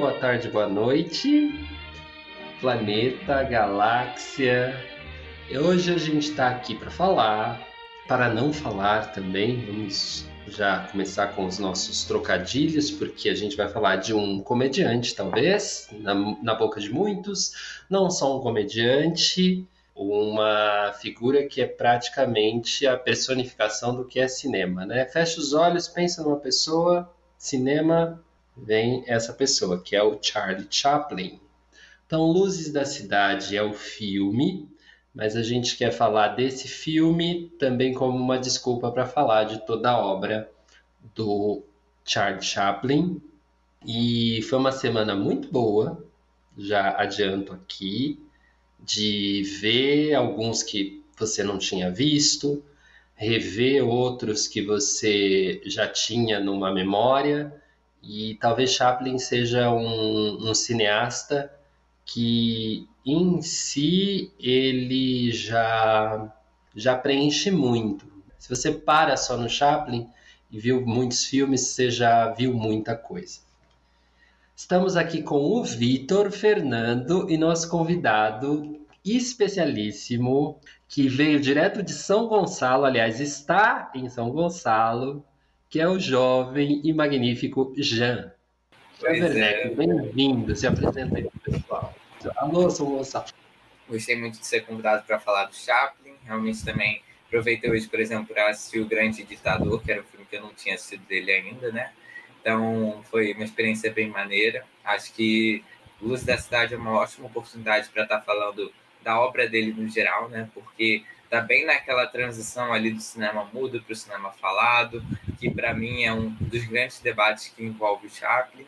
boa tarde, boa noite. Planeta, galáxia. Hoje a gente está aqui para falar, para não falar também. Vamos já começar com os nossos trocadilhos, porque a gente vai falar de um comediante, talvez, na, na boca de muitos. Não só um comediante, uma figura que é praticamente a personificação do que é cinema, né? Fecha os olhos, pensa numa pessoa, cinema, vem essa pessoa, que é o Charlie Chaplin. Então, Luzes da Cidade é o filme, mas a gente quer falar desse filme também como uma desculpa para falar de toda a obra do Charlie Chaplin. E foi uma semana muito boa, já adianto aqui, de ver alguns que você não tinha visto, rever outros que você já tinha numa memória e talvez Chaplin seja um, um cineasta que em si ele já já preenche muito. Se você para só no Chaplin e viu muitos filmes, você já viu muita coisa. Estamos aqui com o Vitor Fernando e nosso convidado especialíssimo que veio direto de São Gonçalo, aliás, está em São Gonçalo, que é o jovem e magnífico Jean. Werneck, é. bem-vindo, se apresenta aí, pessoal. Alô, São Gonçalo. Gostei muito de ser convidado para falar do Chaplin, realmente também aproveitei hoje, por exemplo, para assistir O Grande Ditador, que era um filme que eu não tinha assistido dele ainda, né? Então, foi uma experiência bem maneira. Acho que Luz da Cidade é uma ótima oportunidade para estar tá falando da obra dele no geral, né? Porque tá bem naquela transição ali do cinema mudo para o cinema falado, que para mim é um dos grandes debates que envolve o Chaplin.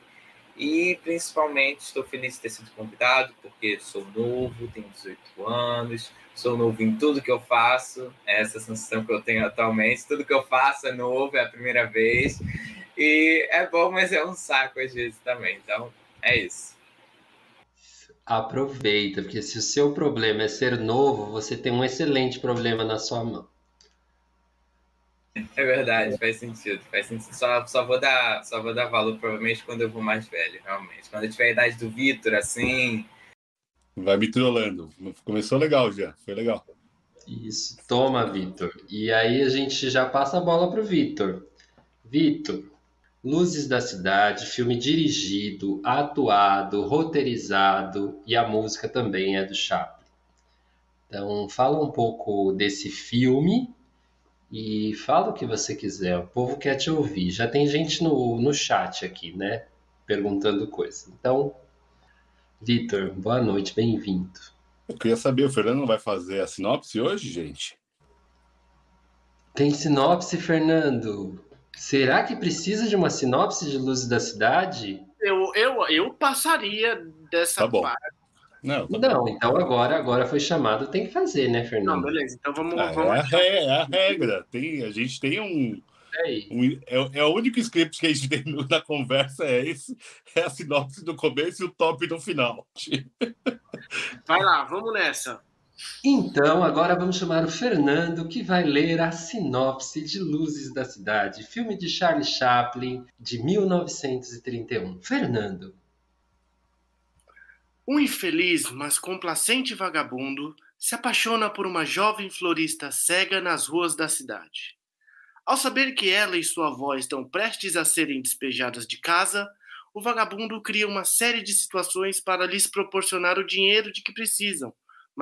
E principalmente estou feliz de ter sido convidado, porque sou novo, tenho 18 anos, sou novo em tudo que eu faço, é essa sensação que eu tenho atualmente, tudo que eu faço é novo, é a primeira vez. E é bom, mas é um saco às vezes também. Então, é isso. Aproveita, porque se o seu problema é ser novo, você tem um excelente problema na sua mão. É verdade, faz sentido, faz sentido. Só, só, vou dar, só vou dar valor provavelmente quando eu vou mais velho, realmente. Quando eu tiver a idade do Vitor, assim. Vai me trolando. Começou legal já, foi legal. Isso, toma, Vitor. E aí a gente já passa a bola pro Vitor. Vitor, Luzes da Cidade, filme dirigido, atuado, roteirizado e a música também é do Chaplin. Então, fala um pouco desse filme e fala o que você quiser. O povo quer te ouvir. Já tem gente no, no chat aqui, né? Perguntando coisas. Então, Vitor, boa noite, bem-vindo. Eu queria saber, o Fernando não vai fazer a sinopse hoje, gente? Tem sinopse, Fernando? Será que precisa de uma sinopse de Luzes da Cidade? Eu, eu, eu passaria dessa tá bom. parte. Não, tá não então agora, agora foi chamado, tem que fazer, né, Fernando? Não, beleza. Então vamos. Ah, vamos... É, é, a regra. Tem, a gente tem um. um é, é, o único script que a gente tem na conversa, é esse. É a sinopse do começo e o top no final. Vai lá, vamos nessa. Então, agora vamos chamar o Fernando, que vai ler a sinopse de Luzes da Cidade, filme de Charlie Chaplin, de 1931. Fernando. Um infeliz, mas complacente vagabundo se apaixona por uma jovem florista cega nas ruas da cidade. Ao saber que ela e sua avó estão prestes a serem despejadas de casa, o vagabundo cria uma série de situações para lhes proporcionar o dinheiro de que precisam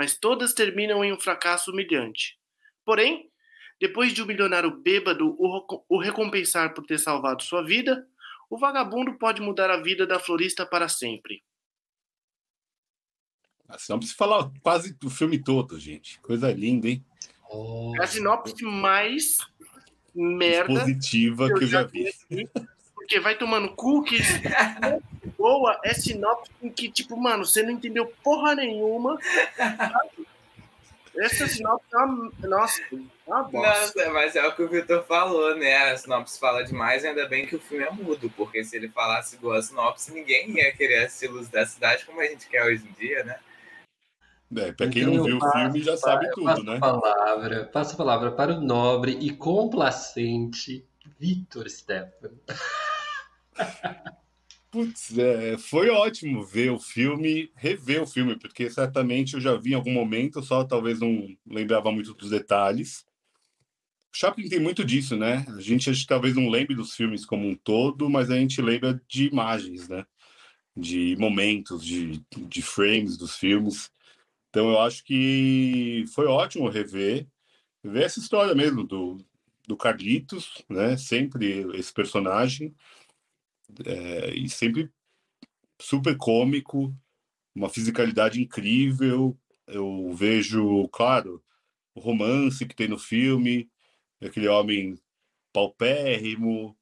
mas todas terminam em um fracasso humilhante. Porém, depois de o milionário bêbado o recompensar por ter salvado sua vida, o vagabundo pode mudar a vida da florista para sempre. A sinopse fala quase o filme todo, gente. Coisa linda, hein? Oh. É a sinopse mais merda positiva que eu, que eu já vi. vi porque vai tomando cookies. boa é sinopse em que, tipo, mano, você não entendeu porra nenhuma. Essa sinopse é uma. Nossa, é uma bosta. Nossa, mas é o que o Vitor falou, né? A sinopse fala demais, ainda bem que o filme é mudo, porque se ele falasse igual a sinopse, ninguém ia querer assistir Luz da Cidade como a gente quer hoje em dia, né? É, para quem não viu o filme já sabe tudo, né? Palavra, passo a palavra para o nobre e complacente Vitor Stefano. Putz, é, foi ótimo ver o filme, rever o filme, porque certamente eu já vi em algum momento, só talvez não lembrava muito dos detalhes. O Chaplin tem muito disso, né? A gente acho, talvez não lembre dos filmes como um todo, mas a gente lembra de imagens, né? De momentos, de, de frames dos filmes. Então eu acho que foi ótimo rever, ver essa história mesmo do, do Carlitos, né? Sempre esse personagem é, e sempre super cômico, uma fisicalidade incrível. Eu vejo, claro, o romance que tem no filme, aquele homem paupérrimo,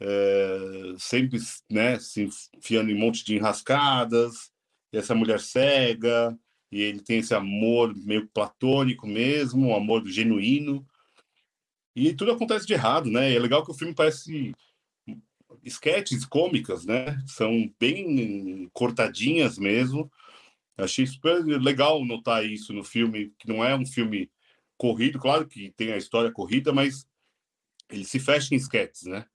é, sempre né, se enfiando em um monte de enrascadas, essa mulher cega, e ele tem esse amor meio platônico mesmo, um amor genuíno. E tudo acontece de errado, né? E é legal que o filme parece esquetes cômicas, né? São bem cortadinhas mesmo. Achei super legal notar isso no filme, que não é um filme corrido, claro que tem a história corrida, mas ele se fecha em esquetes, né?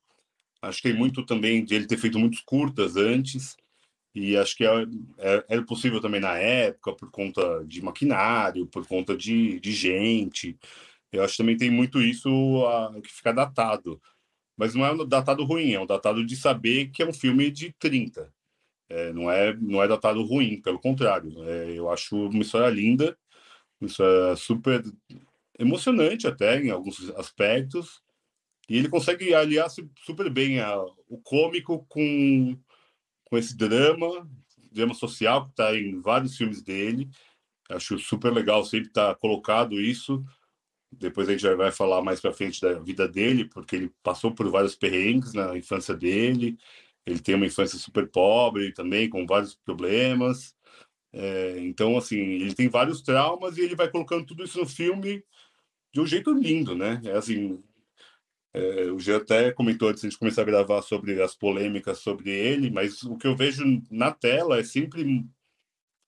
Acho que tem muito também de ele ter feito muitos curtas antes, e acho que era, é, é, era possível também na época, por conta de maquinário, por conta de, de gente. Eu acho que também tem muito isso a, que fica datado. Mas não é um datado ruim, é um datado de saber que é um filme de 30. É, não, é, não é datado ruim, pelo contrário. É, eu acho uma história linda, uma história super emocionante até em alguns aspectos. E ele consegue aliar super bem a, o cômico com, com esse drama, drama social que está em vários filmes dele. Acho super legal sempre estar tá colocado isso depois a gente vai falar mais para frente da vida dele, porque ele passou por vários perrengues na infância dele. Ele tem uma infância super pobre também, com vários problemas. É, então, assim, ele tem vários traumas e ele vai colocando tudo isso no filme de um jeito lindo, né? É assim, é, o Jean até comentou antes de a gente começar a gravar sobre as polêmicas sobre ele, mas o que eu vejo na tela é sempre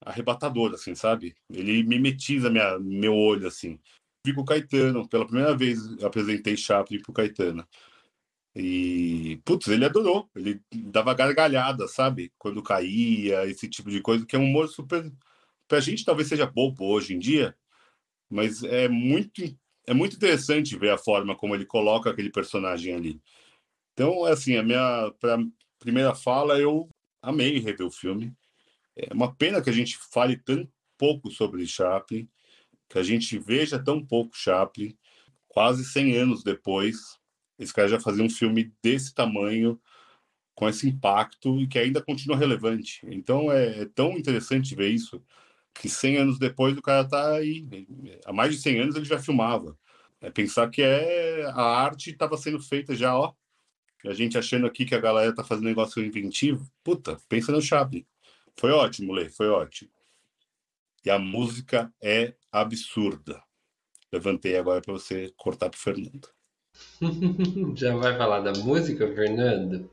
arrebatador, assim, sabe? Ele mimetiza minha, meu olho, assim com o Caetano. Pela primeira vez apresentei Chaplin pro Caetano. E, putz, ele adorou. Ele dava gargalhada, sabe? Quando caía, esse tipo de coisa, que é um humor super. Pra gente talvez seja bobo hoje em dia, mas é muito, é muito interessante ver a forma como ele coloca aquele personagem ali. Então, assim, a minha pra primeira fala, eu amei rever o filme. É uma pena que a gente fale tão pouco sobre Chaplin que a gente veja tão pouco Chaplin, quase 100 anos depois, esse cara já fazia um filme desse tamanho, com esse impacto e que ainda continua relevante. Então é, é tão interessante ver isso, que 100 anos depois o cara está aí, há mais de 100 anos ele já filmava. É pensar que é a arte estava sendo feita já, ó, a gente achando aqui que a galera tá fazendo negócio inventivo. Puta, pensa no Chaplin. Foi ótimo, Lê, foi ótimo. E a música é absurda. Levantei agora para você cortar para Fernando. Já vai falar da música, Fernando?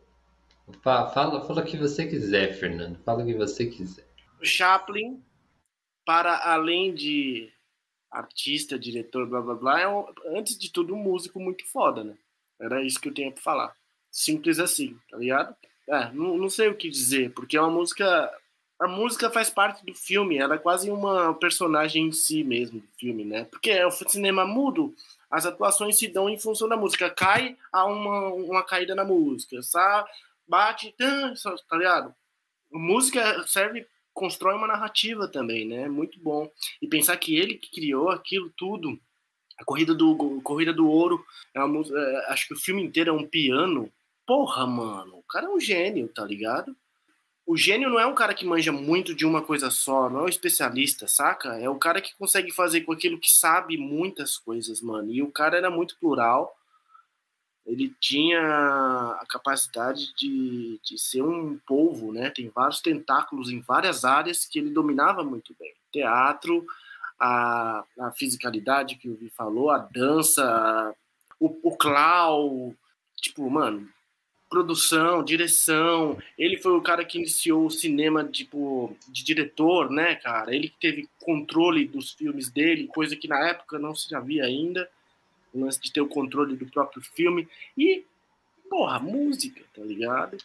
Fala, fala o que você quiser, Fernando. Fala o que você quiser. O Chaplin, para além de artista, diretor, blá blá blá, é um, antes de tudo um músico muito foda, né? Era isso que eu tinha para falar. Simples assim, tá ligado? É, não, não sei o que dizer, porque é uma música a música faz parte do filme, ela é quase uma personagem em si mesmo do filme, né? Porque é o cinema mudo, as atuações se dão em função da música. Cai, há uma, uma caída na música, sabe? bate, tá ligado? A música serve, constrói uma narrativa também, né? Muito bom. E pensar que ele que criou aquilo tudo, a corrida do corrida do ouro, é uma, é, acho que o filme inteiro é um piano. Porra, mano, o cara é um gênio, tá ligado? O gênio não é um cara que manja muito de uma coisa só, não é um especialista, saca? É o cara que consegue fazer com aquilo que sabe muitas coisas, mano. E o cara era muito plural. Ele tinha a capacidade de, de ser um polvo, né? Tem vários tentáculos em várias áreas que ele dominava muito bem. Teatro, a, a fisicalidade que o Vi falou, a dança, o, o clown. Tipo, mano, produção, direção. Ele foi o cara que iniciou o cinema tipo de diretor, né, cara? Ele que teve controle dos filmes dele, coisa que na época não se havia ainda, o lance de ter o controle do próprio filme e porra, música, tá ligado?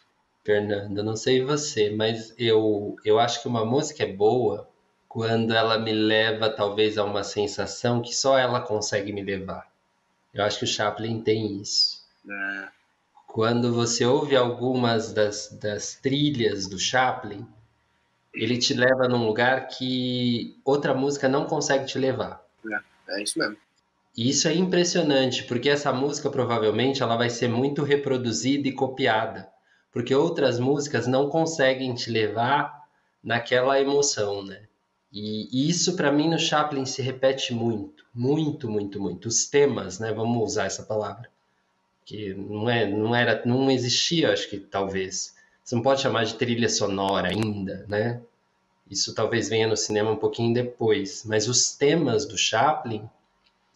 Fernando, não sei você, mas eu, eu acho que uma música é boa quando ela me leva talvez a uma sensação que só ela consegue me levar. Eu acho que o Chaplin tem isso. É. Quando você ouve algumas das, das trilhas do Chaplin, ele te leva num lugar que outra música não consegue te levar. É, é isso mesmo. E isso é impressionante, porque essa música provavelmente ela vai ser muito reproduzida e copiada, porque outras músicas não conseguem te levar naquela emoção, né? E isso para mim no Chaplin se repete muito, muito, muito, muito. Os temas, né? Vamos usar essa palavra, que não é, não era, não existia, acho que talvez. Você não pode chamar de trilha sonora ainda, né? Isso talvez venha no cinema um pouquinho depois, mas os temas do Chaplin,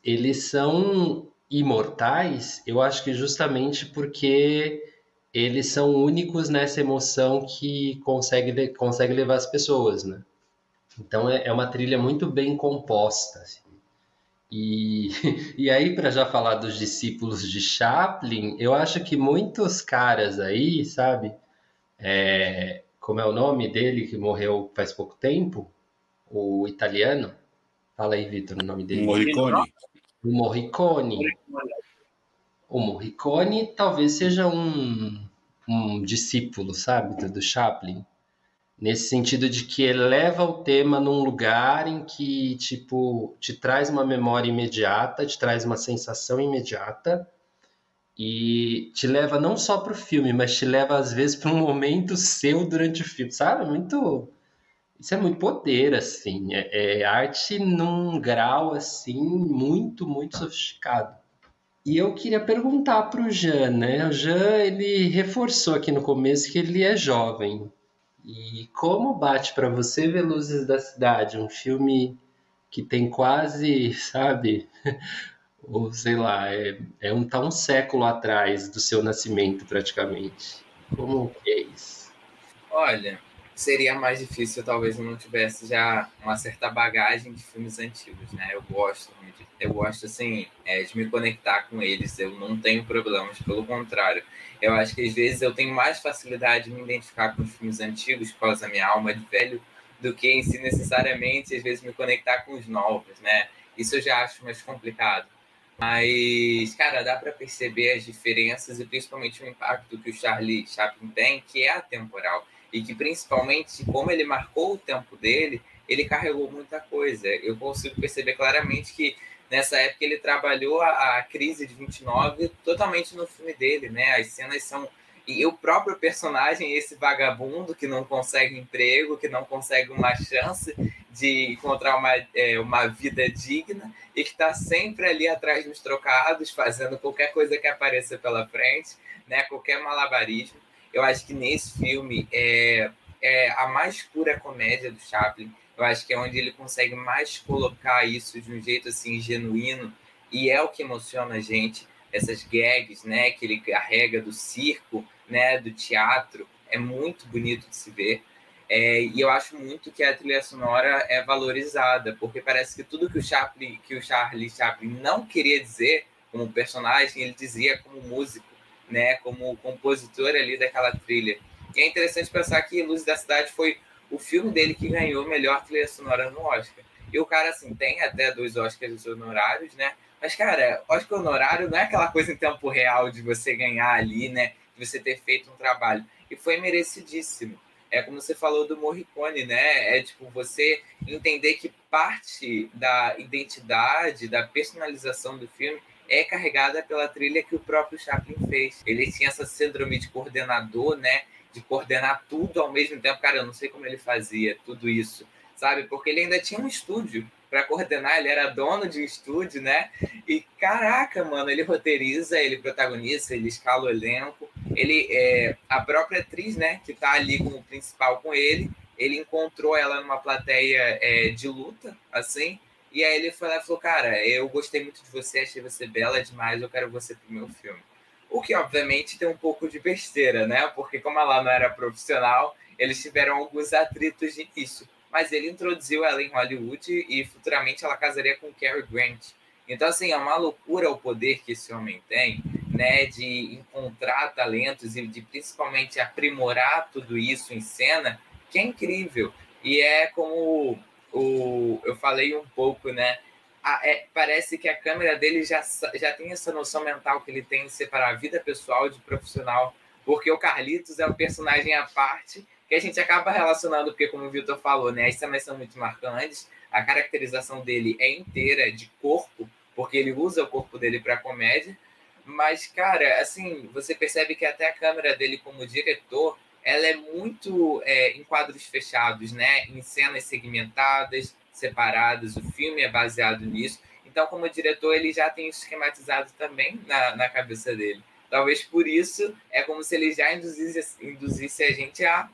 eles são imortais, eu acho que justamente porque eles são únicos nessa emoção que consegue, consegue levar as pessoas, né? Então é, é uma trilha muito bem composta. Assim. E, e aí, para já falar dos discípulos de Chaplin, eu acho que muitos caras aí, sabe? É, como é o nome dele que morreu faz pouco tempo? O italiano? Fala aí, Vitor, o nome dele. Morricone. O Morricone. O Morricone talvez seja um, um discípulo, sabe, do, do Chaplin nesse sentido de que eleva o tema num lugar em que tipo te traz uma memória imediata, te traz uma sensação imediata e te leva não só para o filme, mas te leva às vezes para um momento seu durante o filme, sabe? Muito isso é muito poder assim, é, é arte num grau assim muito muito sofisticado. E eu queria perguntar para o Jean, né? O Jean ele reforçou aqui no começo que ele é jovem. E como bate para você ver Luzes da Cidade, um filme que tem quase, sabe, ou sei lá, é, é um tá um século atrás do seu nascimento praticamente. Como é isso? Olha, seria mais difícil talvez eu não tivesse já uma certa bagagem de filmes antigos, né? Eu gosto, eu gosto assim é, de me conectar com eles. Eu não tenho problemas, pelo contrário. Eu acho que às vezes eu tenho mais facilidade de me identificar com os filmes antigos por causa da minha alma de velho do que em si necessariamente às vezes me conectar com os novos, né? Isso eu já acho mais complicado. Mas, cara, dá para perceber as diferenças e principalmente o impacto que o Charlie Chaplin tem, que é atemporal. E que, principalmente, como ele marcou o tempo dele, ele carregou muita coisa. Eu consigo perceber claramente que nessa época ele trabalhou a, a, crise de 29 totalmente no filme dele, né? As cenas são e o próprio personagem, esse vagabundo que não consegue emprego, que não consegue uma chance de encontrar uma, é, uma vida digna e que está sempre ali atrás dos trocados, fazendo qualquer coisa que apareça pela frente, né? Qualquer malabarismo. Eu acho que nesse filme é, é a mais pura comédia do Chaplin eu acho que é onde ele consegue mais colocar isso de um jeito assim genuíno e é o que emociona a gente essas gags, né, que ele carrega do circo, né, do teatro, é muito bonito de se ver. É, e eu acho muito que a trilha sonora é valorizada, porque parece que tudo que o Chaplin, que o Charlie Chaplin não queria dizer como personagem, ele dizia como músico, né, como compositor ali daquela trilha. E é interessante pensar que Luz da Cidade foi o filme dele que ganhou melhor trilha sonora no Oscar. E o cara, assim, tem até dois Oscars honorários, né? Mas, cara, Oscar honorário não é aquela coisa em tempo real de você ganhar ali, né? De você ter feito um trabalho. E foi merecidíssimo. É como você falou do Morricone, né? É tipo você entender que parte da identidade, da personalização do filme é carregada pela trilha que o próprio Chaplin fez. Ele tinha essa síndrome de coordenador, né? De coordenar tudo ao mesmo tempo. Cara, eu não sei como ele fazia tudo isso, sabe? Porque ele ainda tinha um estúdio para coordenar, ele era dono de um estúdio, né? E caraca, mano, ele roteiriza, ele protagoniza, ele escala o elenco. Ele é a própria atriz, né, que tá ali como principal com ele, ele encontrou ela numa plateia é, de luta, assim, e aí ele foi lá e falou: Cara, eu gostei muito de você, achei você bela demais, eu quero você pro meu filme. O que, obviamente, tem um pouco de besteira, né? Porque, como ela não era profissional, eles tiveram alguns atritos de início. Mas ele introduziu ela em Hollywood e futuramente ela casaria com Cary Grant. Então, assim, é uma loucura o poder que esse homem tem. né, de encontrar talentos e de principalmente aprimorar tudo isso em cena, que é incrível. E é como o, eu falei um pouco, né? É, parece que a câmera dele já, já tem essa noção mental que ele tem de separar a vida pessoal de profissional, porque o Carlitos é um personagem à parte que a gente acaba relacionando, porque como o Vitor falou, né, as cenas são muito marcantes, a caracterização dele é inteira de corpo, porque ele usa o corpo dele para comédia, mas, cara, assim, você percebe que até a câmera dele como diretor, ela é muito é, em quadros fechados, né? Em cenas segmentadas, separadas. O filme é baseado nisso. Então, como diretor, ele já tem esquematizado também na, na cabeça dele. Talvez por isso é como se ele já induzisse, induzisse a gente a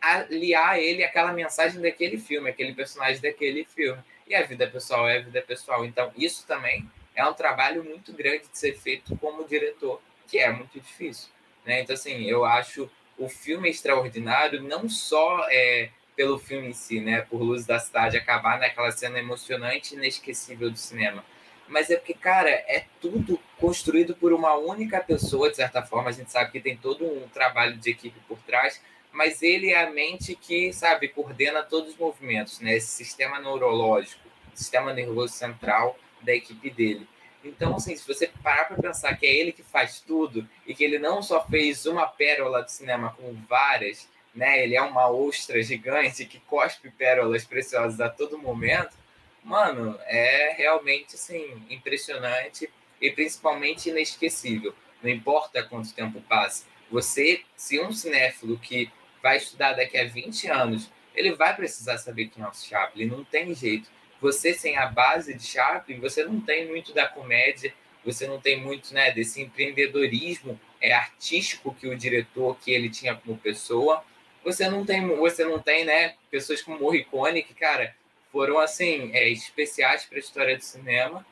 aliar ele àquela mensagem daquele filme, aquele personagem daquele filme. E a vida pessoal é a vida pessoal. Então, isso também é um trabalho muito grande de ser feito como diretor, que é muito difícil. Né? Então, assim, eu acho o filme extraordinário não só é, pelo filme em si, né? Por Luz da Cidade acabar naquela cena emocionante e inesquecível do cinema. Mas é porque, cara, é tudo construído por uma única pessoa, de certa forma. A gente sabe que tem todo um trabalho de equipe por trás, mas ele é a mente que, sabe, coordena todos os movimentos, né? Esse sistema neurológico, sistema nervoso central da equipe dele. Então, assim, se você parar para pensar que é ele que faz tudo e que ele não só fez uma pérola do cinema, como várias, né? Ele é uma ostra gigante que cospe pérolas preciosas a todo momento. Mano, é realmente, assim, impressionante e principalmente inesquecível. Não importa quanto tempo passe. Você, se um cinéfilo que vai estudar daqui a 20 anos, ele vai precisar saber quem é o Chaplin, não tem jeito você sem a base de Chaplin, você não tem muito da comédia, você não tem muito né, desse empreendedorismo é, artístico que o diretor que ele tinha como pessoa. Você não tem, você não tem né, pessoas como Morricone, que, cara, foram assim, é, especiais para a história do cinema.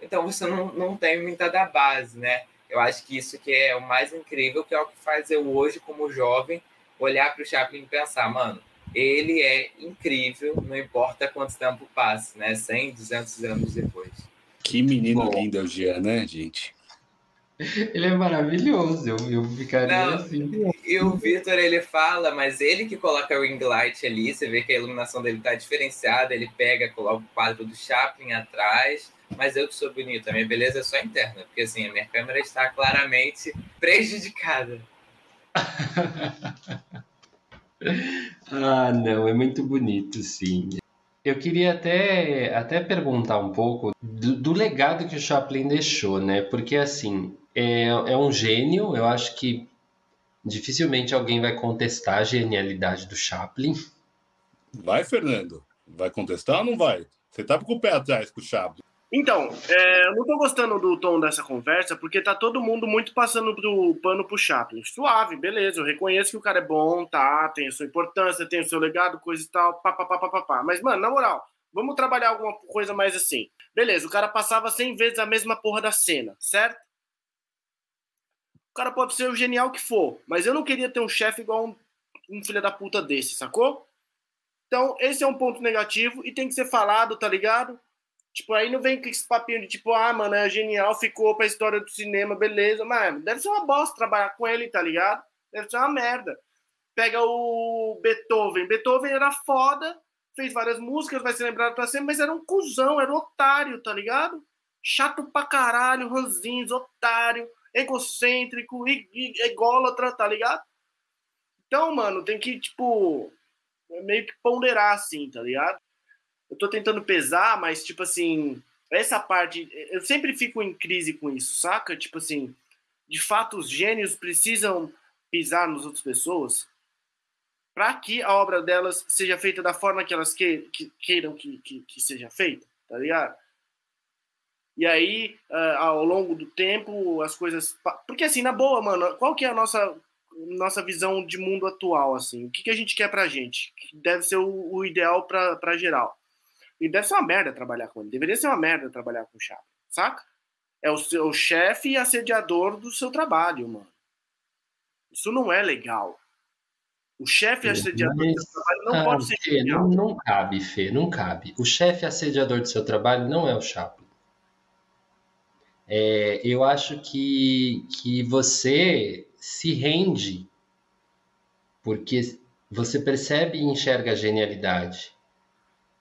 Então você não, não tem muita da base, né? Eu acho que isso que é o mais incrível, que é o que faz eu hoje, como jovem, olhar para o Chaplin e pensar, mano, ele é incrível, não importa quanto tempo passe, né? 100, 200 anos depois. Que menino Bom, lindo é o Jean, né, gente? Ele é maravilhoso, eu, eu ficaria não, assim. E o Victor, ele fala, mas ele que coloca o ring light ali, você vê que a iluminação dele tá diferenciada, ele pega, coloca o quadro do Chaplin atrás, mas eu que sou bonito, a minha beleza é só interna, porque assim, a minha câmera está claramente prejudicada. ah, não, é muito bonito, sim. Eu queria até, até perguntar um pouco do, do, legado que o Chaplin deixou, né? Porque, assim, é, é um gênio, eu acho que dificilmente alguém vai contestar a genialidade do Chaplin. Vai, Fernando? Vai contestar ou não vai? Você tá com o pé atrás com o Chaplin. Então, é, eu não tô gostando do tom dessa conversa, porque tá todo mundo muito passando pro pano pro Chaplin. Suave, beleza, eu reconheço que o cara é bom, tá, tem a sua importância, tem o seu legado, coisa e tal, pá, pá, pá, pá, pá, pá. Mas, mano, na moral, vamos trabalhar alguma coisa mais assim. Beleza, o cara passava 100 vezes a mesma porra da cena, certo? O cara pode ser o genial que for, mas eu não queria ter um chefe igual um, um filho da puta desse, sacou? Então, esse é um ponto negativo e tem que ser falado, tá ligado? Tipo, aí não vem com esse papinho de tipo, ah, mano, é genial, ficou pra história do cinema, beleza. Mano, deve ser uma bosta trabalhar com ele, tá ligado? Deve ser uma merda. Pega o Beethoven. Beethoven era foda, fez várias músicas, vai ser lembrado pra sempre, mas era um cuzão, era um otário, tá ligado? Chato pra caralho, ranzinhos, otário, egocêntrico, ególatra, tá ligado? Então, mano, tem que, tipo, meio que ponderar assim, tá ligado? eu tô tentando pesar, mas, tipo assim, essa parte, eu sempre fico em crise com isso, saca? Tipo assim, de fato, os gênios precisam pisar nas outras pessoas para que a obra delas seja feita da forma que elas que, que, queiram que, que, que, seja feita, tá ligado? E aí, uh, ao longo do tempo, as coisas. Porque, assim, na boa, mano, qual que é a nossa, nossa visão de mundo atual, assim? O que, que a gente quer pra gente? Que deve ser o, o ideal pra, pra geral. E deve ser uma merda trabalhar com ele. Deveria ser uma merda trabalhar com o Chaplin, saca? É o seu chefe e assediador do seu trabalho, mano. Isso não é legal. O chefe assediador Mas, do seu trabalho não ah, pode ser Fê, não, não, cabe, Fê, não cabe. O chefe assediador do seu trabalho não é o Chaplin. É, eu acho que, que você se rende porque você percebe e enxerga a genialidade.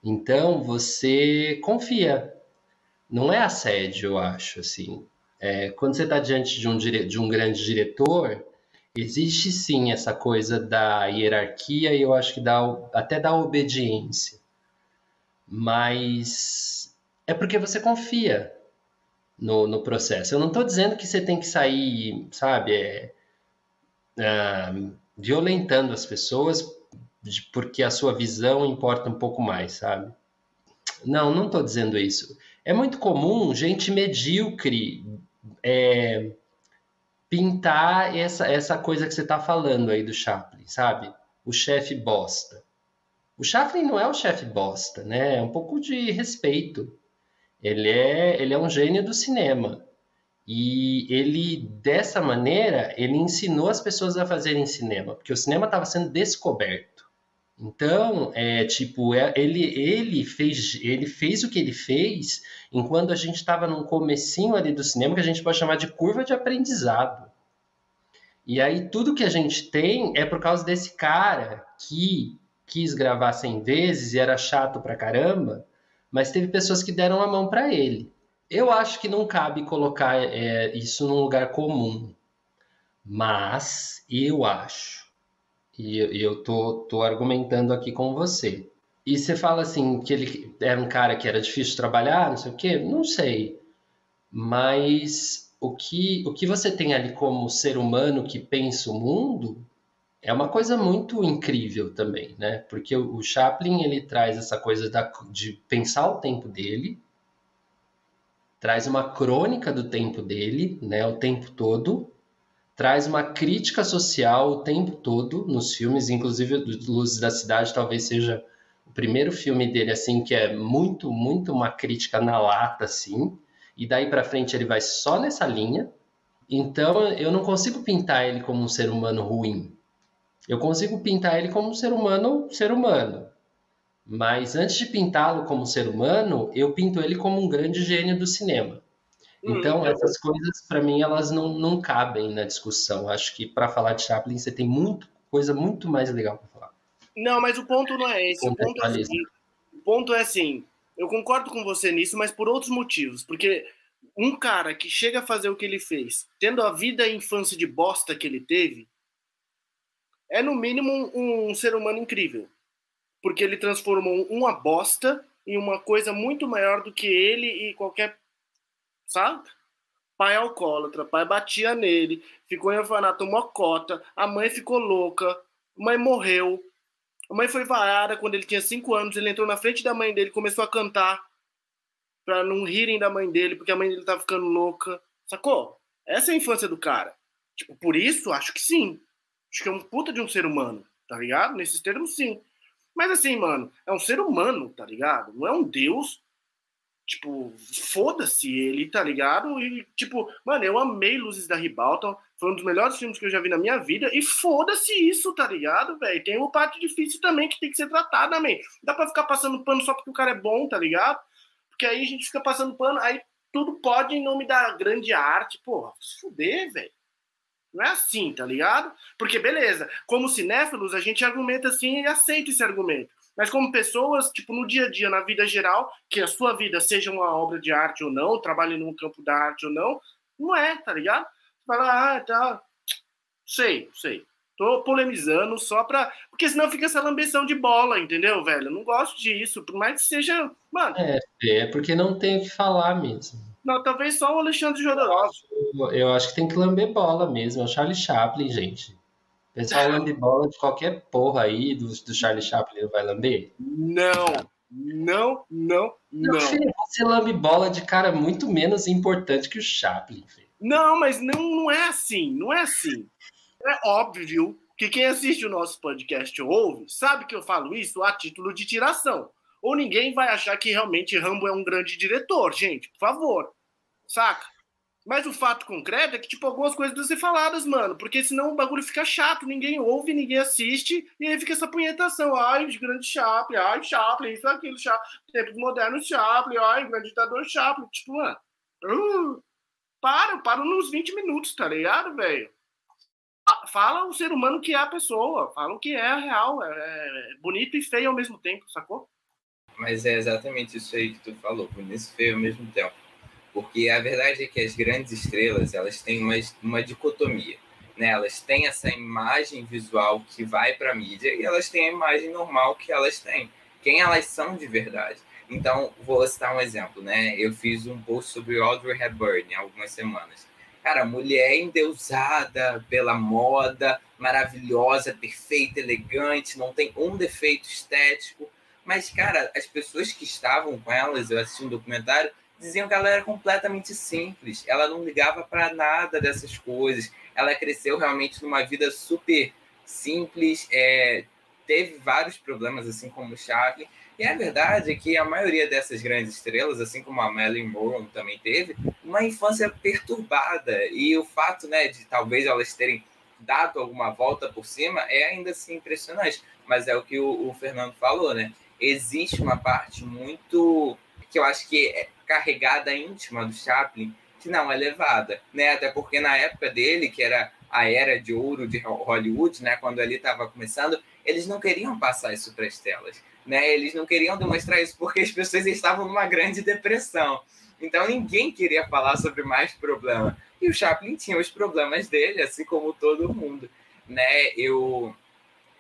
Então você confia. Não é assédio, eu acho, assim. É, quando você está diante de um, de um grande diretor, existe sim essa coisa da hierarquia e eu acho que dá, até da obediência. Mas é porque você confia no, no processo. Eu não estou dizendo que você tem que sair, sabe, é, é, violentando as pessoas porque a sua visão importa um pouco mais, sabe? Não, não estou dizendo isso. É muito comum gente medíocre é, pintar essa, essa coisa que você está falando aí do Chaplin, sabe? O chefe bosta. O Chaplin não é o chefe bosta, né? É um pouco de respeito. Ele é, ele é um gênio do cinema. E ele, dessa maneira, ele ensinou as pessoas a fazerem cinema, porque o cinema estava sendo descoberto. Então, é tipo, é, ele, ele, fez, ele fez o que ele fez enquanto a gente estava num comecinho ali do cinema que a gente pode chamar de curva de aprendizado. E aí tudo que a gente tem é por causa desse cara que quis gravar 100 vezes e era chato pra caramba, mas teve pessoas que deram a mão para ele. Eu acho que não cabe colocar é, isso num lugar comum, mas eu acho e eu tô, tô argumentando aqui com você. E você fala assim que ele era um cara que era difícil de trabalhar, não sei o quê, não sei. Mas o que, o que você tem ali como ser humano que pensa o mundo é uma coisa muito incrível também, né? Porque o Chaplin ele traz essa coisa da, de pensar o tempo dele, traz uma crônica do tempo dele, né? O tempo todo, traz uma crítica social o tempo todo nos filmes, inclusive Luzes da Cidade talvez seja o primeiro filme dele assim que é muito, muito uma crítica na lata assim, e daí para frente ele vai só nessa linha. Então eu não consigo pintar ele como um ser humano ruim. Eu consigo pintar ele como um ser humano, ser humano. Mas antes de pintá-lo como ser humano, eu pinto ele como um grande gênio do cinema. Hum, então, essas coisas, para mim, elas não, não cabem na discussão. Acho que para falar de Chaplin, você tem muito, coisa muito mais legal para falar. Não, mas o ponto não é esse. O ponto é, assim, o ponto é assim: eu concordo com você nisso, mas por outros motivos. Porque um cara que chega a fazer o que ele fez, tendo a vida e infância de bosta que ele teve, é no mínimo um, um ser humano incrível. Porque ele transformou uma bosta em uma coisa muito maior do que ele e qualquer sabe? Pai alcoólatra, pai batia nele, ficou em orfanato, tomou cota, a mãe ficou louca, a mãe morreu, a mãe foi vaiada quando ele tinha cinco anos, ele entrou na frente da mãe dele, começou a cantar para não rirem da mãe dele, porque a mãe dele tava ficando louca, sacou? Essa é a infância do cara. Tipo, por isso, acho que sim. Acho que é um puta de um ser humano, tá ligado? Nesses termos, sim. Mas assim, mano, é um ser humano, tá ligado? Não é um deus Tipo, foda-se ele, tá ligado? E, tipo, mano, eu amei Luzes da Ribalta. Foi um dos melhores filmes que eu já vi na minha vida. E foda-se isso, tá ligado, velho? Tem uma parte difícil também que tem que ser tratada, man. Dá pra ficar passando pano só porque o cara é bom, tá ligado? Porque aí a gente fica passando pano, aí tudo pode em nome da grande arte. Porra, se fuder, velho. Não é assim, tá ligado? Porque, beleza, como cinéfilos, a gente argumenta assim e aceita esse argumento mas como pessoas, tipo, no dia a dia, na vida geral, que a sua vida seja uma obra de arte ou não, trabalhe no campo da arte ou não, não é, tá ligado? Fala, ah, tá. Sei, sei. Tô polemizando só pra. Porque senão fica essa lambeção de bola, entendeu, velho? Eu não gosto disso, por mais que seja. Mano. É, é porque não tem o que falar mesmo. Não, talvez só o Alexandre Jodorowsky. Eu, acho que tem que lamber bola mesmo. É o Charlie Chaplin, gente. O pessoal lambe bola de qualquer porra aí do, do Charlie Chaplin vai lamber? Não, não, não, não. Filho, você lambe bola de cara muito menos importante que o Chaplin, filho. Não, mas não, não é assim, não é assim. É óbvio que quem assiste o nosso podcast ouve sabe que eu falo isso a título de tiração. Ou ninguém vai achar que realmente Rambo é um grande diretor, gente, por favor. Saca? Mas o fato concreto é que, tipo, algumas coisas devem ser faladas, mano. Porque senão o bagulho fica chato, ninguém ouve, ninguém assiste, e aí fica essa punhetação. Ai, os grandes Chaplin, ai, Chaplin, isso, aquilo, Chaplin, tempos modernos Chaplin, ai, o grande ditador Chaplin. Tipo, mano. Uh, para, para nos 20 minutos, tá ligado, velho? Fala o ser humano que é a pessoa, fala o que é real, é, é bonito e feio ao mesmo tempo, sacou? Mas é exatamente isso aí que tu falou, bonito e feio ao mesmo tempo. Porque a verdade é que as grandes estrelas, elas têm uma, uma dicotomia. Né? Elas têm essa imagem visual que vai para a mídia e elas têm a imagem normal que elas têm. Quem elas são de verdade. Então, vou citar um exemplo, né? Eu fiz um post sobre Audrey Hepburn há algumas semanas. Cara, mulher endeusada pela moda, maravilhosa, perfeita, elegante, não tem um defeito estético. Mas, cara, as pessoas que estavam com elas, eu assisti um documentário, diziam que ela era completamente simples. Ela não ligava para nada dessas coisas. Ela cresceu realmente numa vida super simples, é, teve vários problemas, assim como o Chaplin, e a verdade é que a maioria dessas grandes estrelas, assim como a Marilyn Monroe também teve, uma infância perturbada. E o fato né, de talvez elas terem dado alguma volta por cima é ainda assim impressionante. Mas é o que o, o Fernando falou, né? Existe uma parte muito que eu acho que é carregada íntima do Chaplin que não é levada, né? Até porque na época dele, que era a era de ouro de Hollywood, né? Quando ele estava começando, eles não queriam passar isso para as telas né? Eles não queriam demonstrar isso porque as pessoas estavam numa grande depressão. Então ninguém queria falar sobre mais problema. E o Chaplin tinha os problemas dele, assim como todo mundo, né? Eu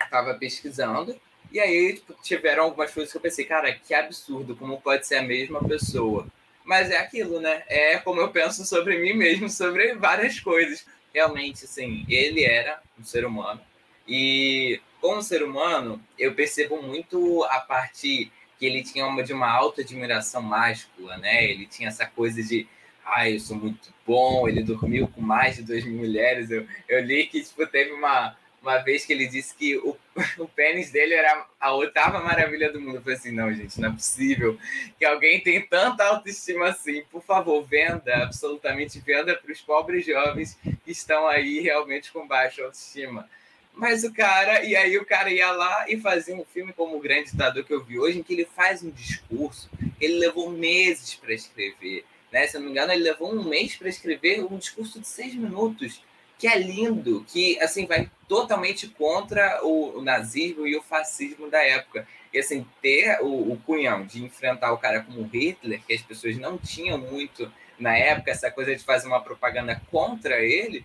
estava pesquisando e aí tipo, tiveram algumas coisas que eu pensei, cara, que absurdo, como pode ser a mesma pessoa? Mas é aquilo, né? É como eu penso sobre mim mesmo, sobre várias coisas. Realmente, assim, ele era um ser humano e como ser humano, eu percebo muito a parte que ele tinha uma de uma alta admiração máscula, né? Ele tinha essa coisa de, ah, eu sou muito bom, ele dormiu com mais de duas mil mulheres. Eu, eu li que tipo, teve uma, uma vez que ele disse que o, o pênis dele era a oitava maravilha do mundo. Eu falei assim, não, gente, não é possível que alguém tenha tanta autoestima assim. Por favor, venda, absolutamente venda para os pobres jovens que estão aí realmente com baixa autoestima. Mas o cara, e aí o cara ia lá e fazia um filme como O Grande Ditador que eu vi hoje, em que ele faz um discurso, ele levou meses para escrever. Né? Se eu não me engano, ele levou um mês para escrever um discurso de seis minutos, que é lindo, que assim vai totalmente contra o, o nazismo e o fascismo da época. E assim, ter o, o cunhão de enfrentar o cara como Hitler, que as pessoas não tinham muito na época, essa coisa de fazer uma propaganda contra ele,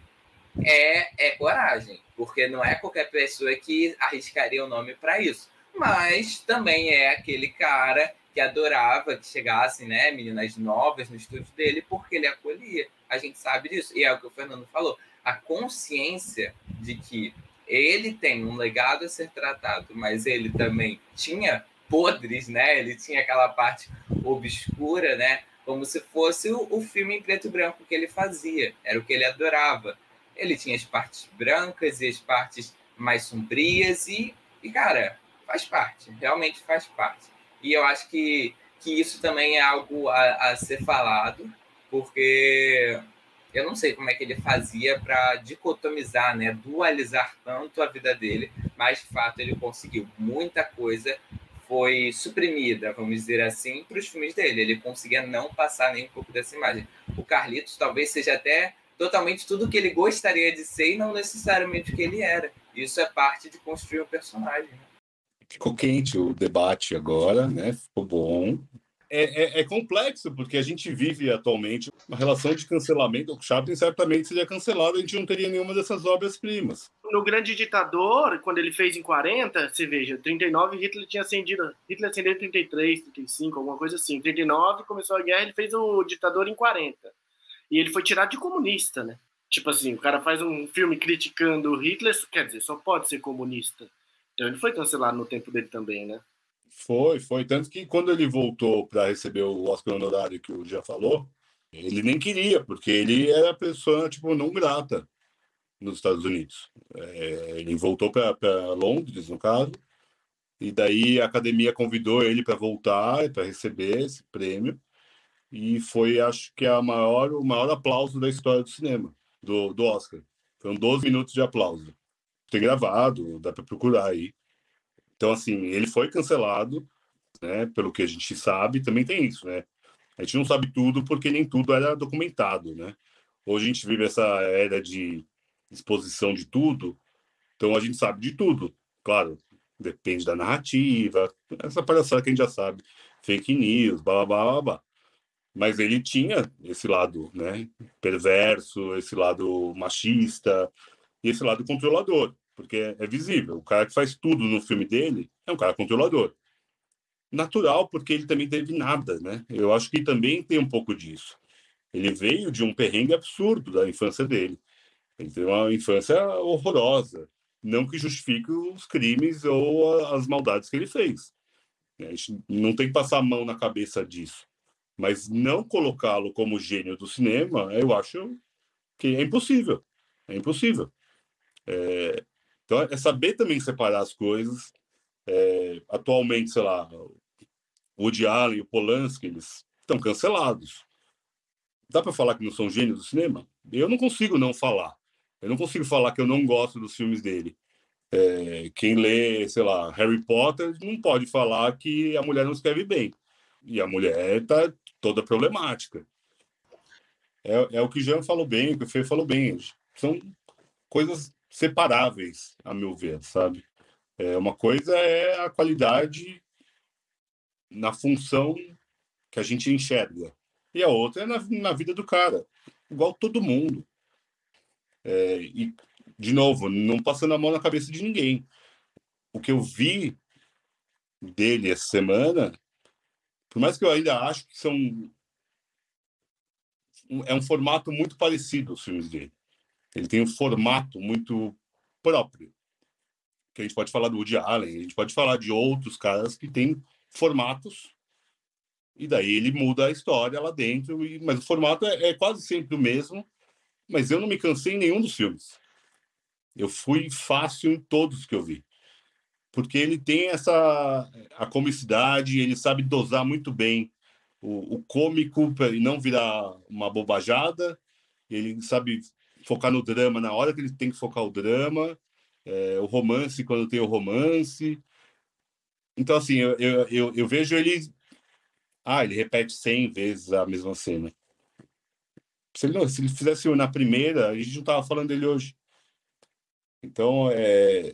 é, é coragem, porque não é qualquer pessoa que arriscaria o nome para isso. Mas também é aquele cara que adorava que chegassem né, meninas novas no estúdio dele, porque ele acolhia. A gente sabe disso. E é o que o Fernando falou. A consciência de que ele tem um legado a ser tratado, mas ele também tinha podres, né? Ele tinha aquela parte obscura, né? Como se fosse o, o filme em preto e branco que ele fazia. Era o que ele adorava. Ele tinha as partes brancas e as partes mais sombrias e, e cara, faz parte, realmente faz parte. E eu acho que, que isso também é algo a, a ser falado, porque eu não sei como é que ele fazia para dicotomizar, né, dualizar tanto a vida dele, mas de fato ele conseguiu. Muita coisa foi suprimida, vamos dizer assim, para os filmes dele. Ele conseguia não passar nem um pouco dessa imagem. O Carlitos talvez seja até totalmente tudo que ele gostaria de ser e não necessariamente o que ele era. Isso é parte de construir o um personagem. Né? Ficou quente o debate agora, né? Ficou bom. É, é, é, complexo, porque a gente vive atualmente uma relação de cancelamento. O Chaplin certamente seria cancelado, a gente não teria nenhuma dessas obras-primas. No Grande Ditador, quando ele fez em 40, você veja, 39 Hitler tinha acendido. Hitler acendeu em 33, 35, alguma coisa assim. 39 começou a guerra, ele fez o Ditador em 40. E ele foi tirado de comunista, né? Tipo assim, o cara faz um filme criticando Hitler, quer dizer, só pode ser comunista. Então ele foi cancelado no tempo dele também, né? Foi, foi. Tanto que quando ele voltou para receber o Oscar honorário que o já falou, ele nem queria, porque ele era pessoa, tipo, não grata nos Estados Unidos. É, ele voltou para Londres, no caso, e daí a academia convidou ele para voltar, para receber esse prêmio e foi, acho que, a maior, o maior aplauso da história do cinema, do, do Oscar. Foram 12 minutos de aplauso. Tem gravado, dá para procurar aí. Então, assim, ele foi cancelado, né, pelo que a gente sabe, também tem isso, né? A gente não sabe tudo porque nem tudo era documentado, né? Hoje a gente vive essa era de exposição de tudo, então a gente sabe de tudo. Claro, depende da narrativa, essa palhaçada que a gente já sabe, fake news, blá, blá, blá, blá. Mas ele tinha esse lado né, perverso, esse lado machista e esse lado controlador, porque é visível. O cara que faz tudo no filme dele é um cara controlador. Natural, porque ele também teve nada, né? Eu acho que também tem um pouco disso. Ele veio de um perrengue absurdo da infância dele. Ele teve uma infância horrorosa não que justifique os crimes ou as maldades que ele fez. A gente não tem que passar a mão na cabeça disso. Mas não colocá-lo como gênio do cinema, eu acho que é impossível. É impossível. É... Então, é saber também separar as coisas. É... Atualmente, sei lá, o Woody Allen e o Polanski, eles estão cancelados. Dá para falar que não são gênios do cinema? Eu não consigo não falar. Eu não consigo falar que eu não gosto dos filmes dele. É, quem lê, sei lá, Harry Potter não pode falar que a mulher não escreve bem. E a mulher está toda problemática. É, é, o que o Jean falou bem, o que o Fê falou bem. São coisas separáveis, a meu ver, sabe? É, uma coisa é a qualidade na função que a gente enxerga. E a outra é na, na vida do cara, igual todo mundo. É, e, de novo, não passando a mão na cabeça de ninguém. O que eu vi dele essa semana, por mais que eu ainda acho que são é um formato muito parecido os filmes dele. Ele tem um formato muito próprio. Que a gente pode falar do Woody Allen, a gente pode falar de outros caras que têm formatos e daí ele muda a história lá dentro, mas o formato é, é quase sempre o mesmo mas eu não me cansei em nenhum dos filmes. Eu fui fácil em todos que eu vi. Porque ele tem essa a comicidade, ele sabe dosar muito bem o, o cômico e não virar uma bobajada. Ele sabe focar no drama na hora que ele tem que focar o drama, é, o romance quando tem o romance. Então, assim, eu, eu, eu, eu vejo ele. Ah, ele repete 100 vezes a mesma cena. Se ele, não, se ele fizesse na primeira, a gente não estava falando dele hoje. Então, é,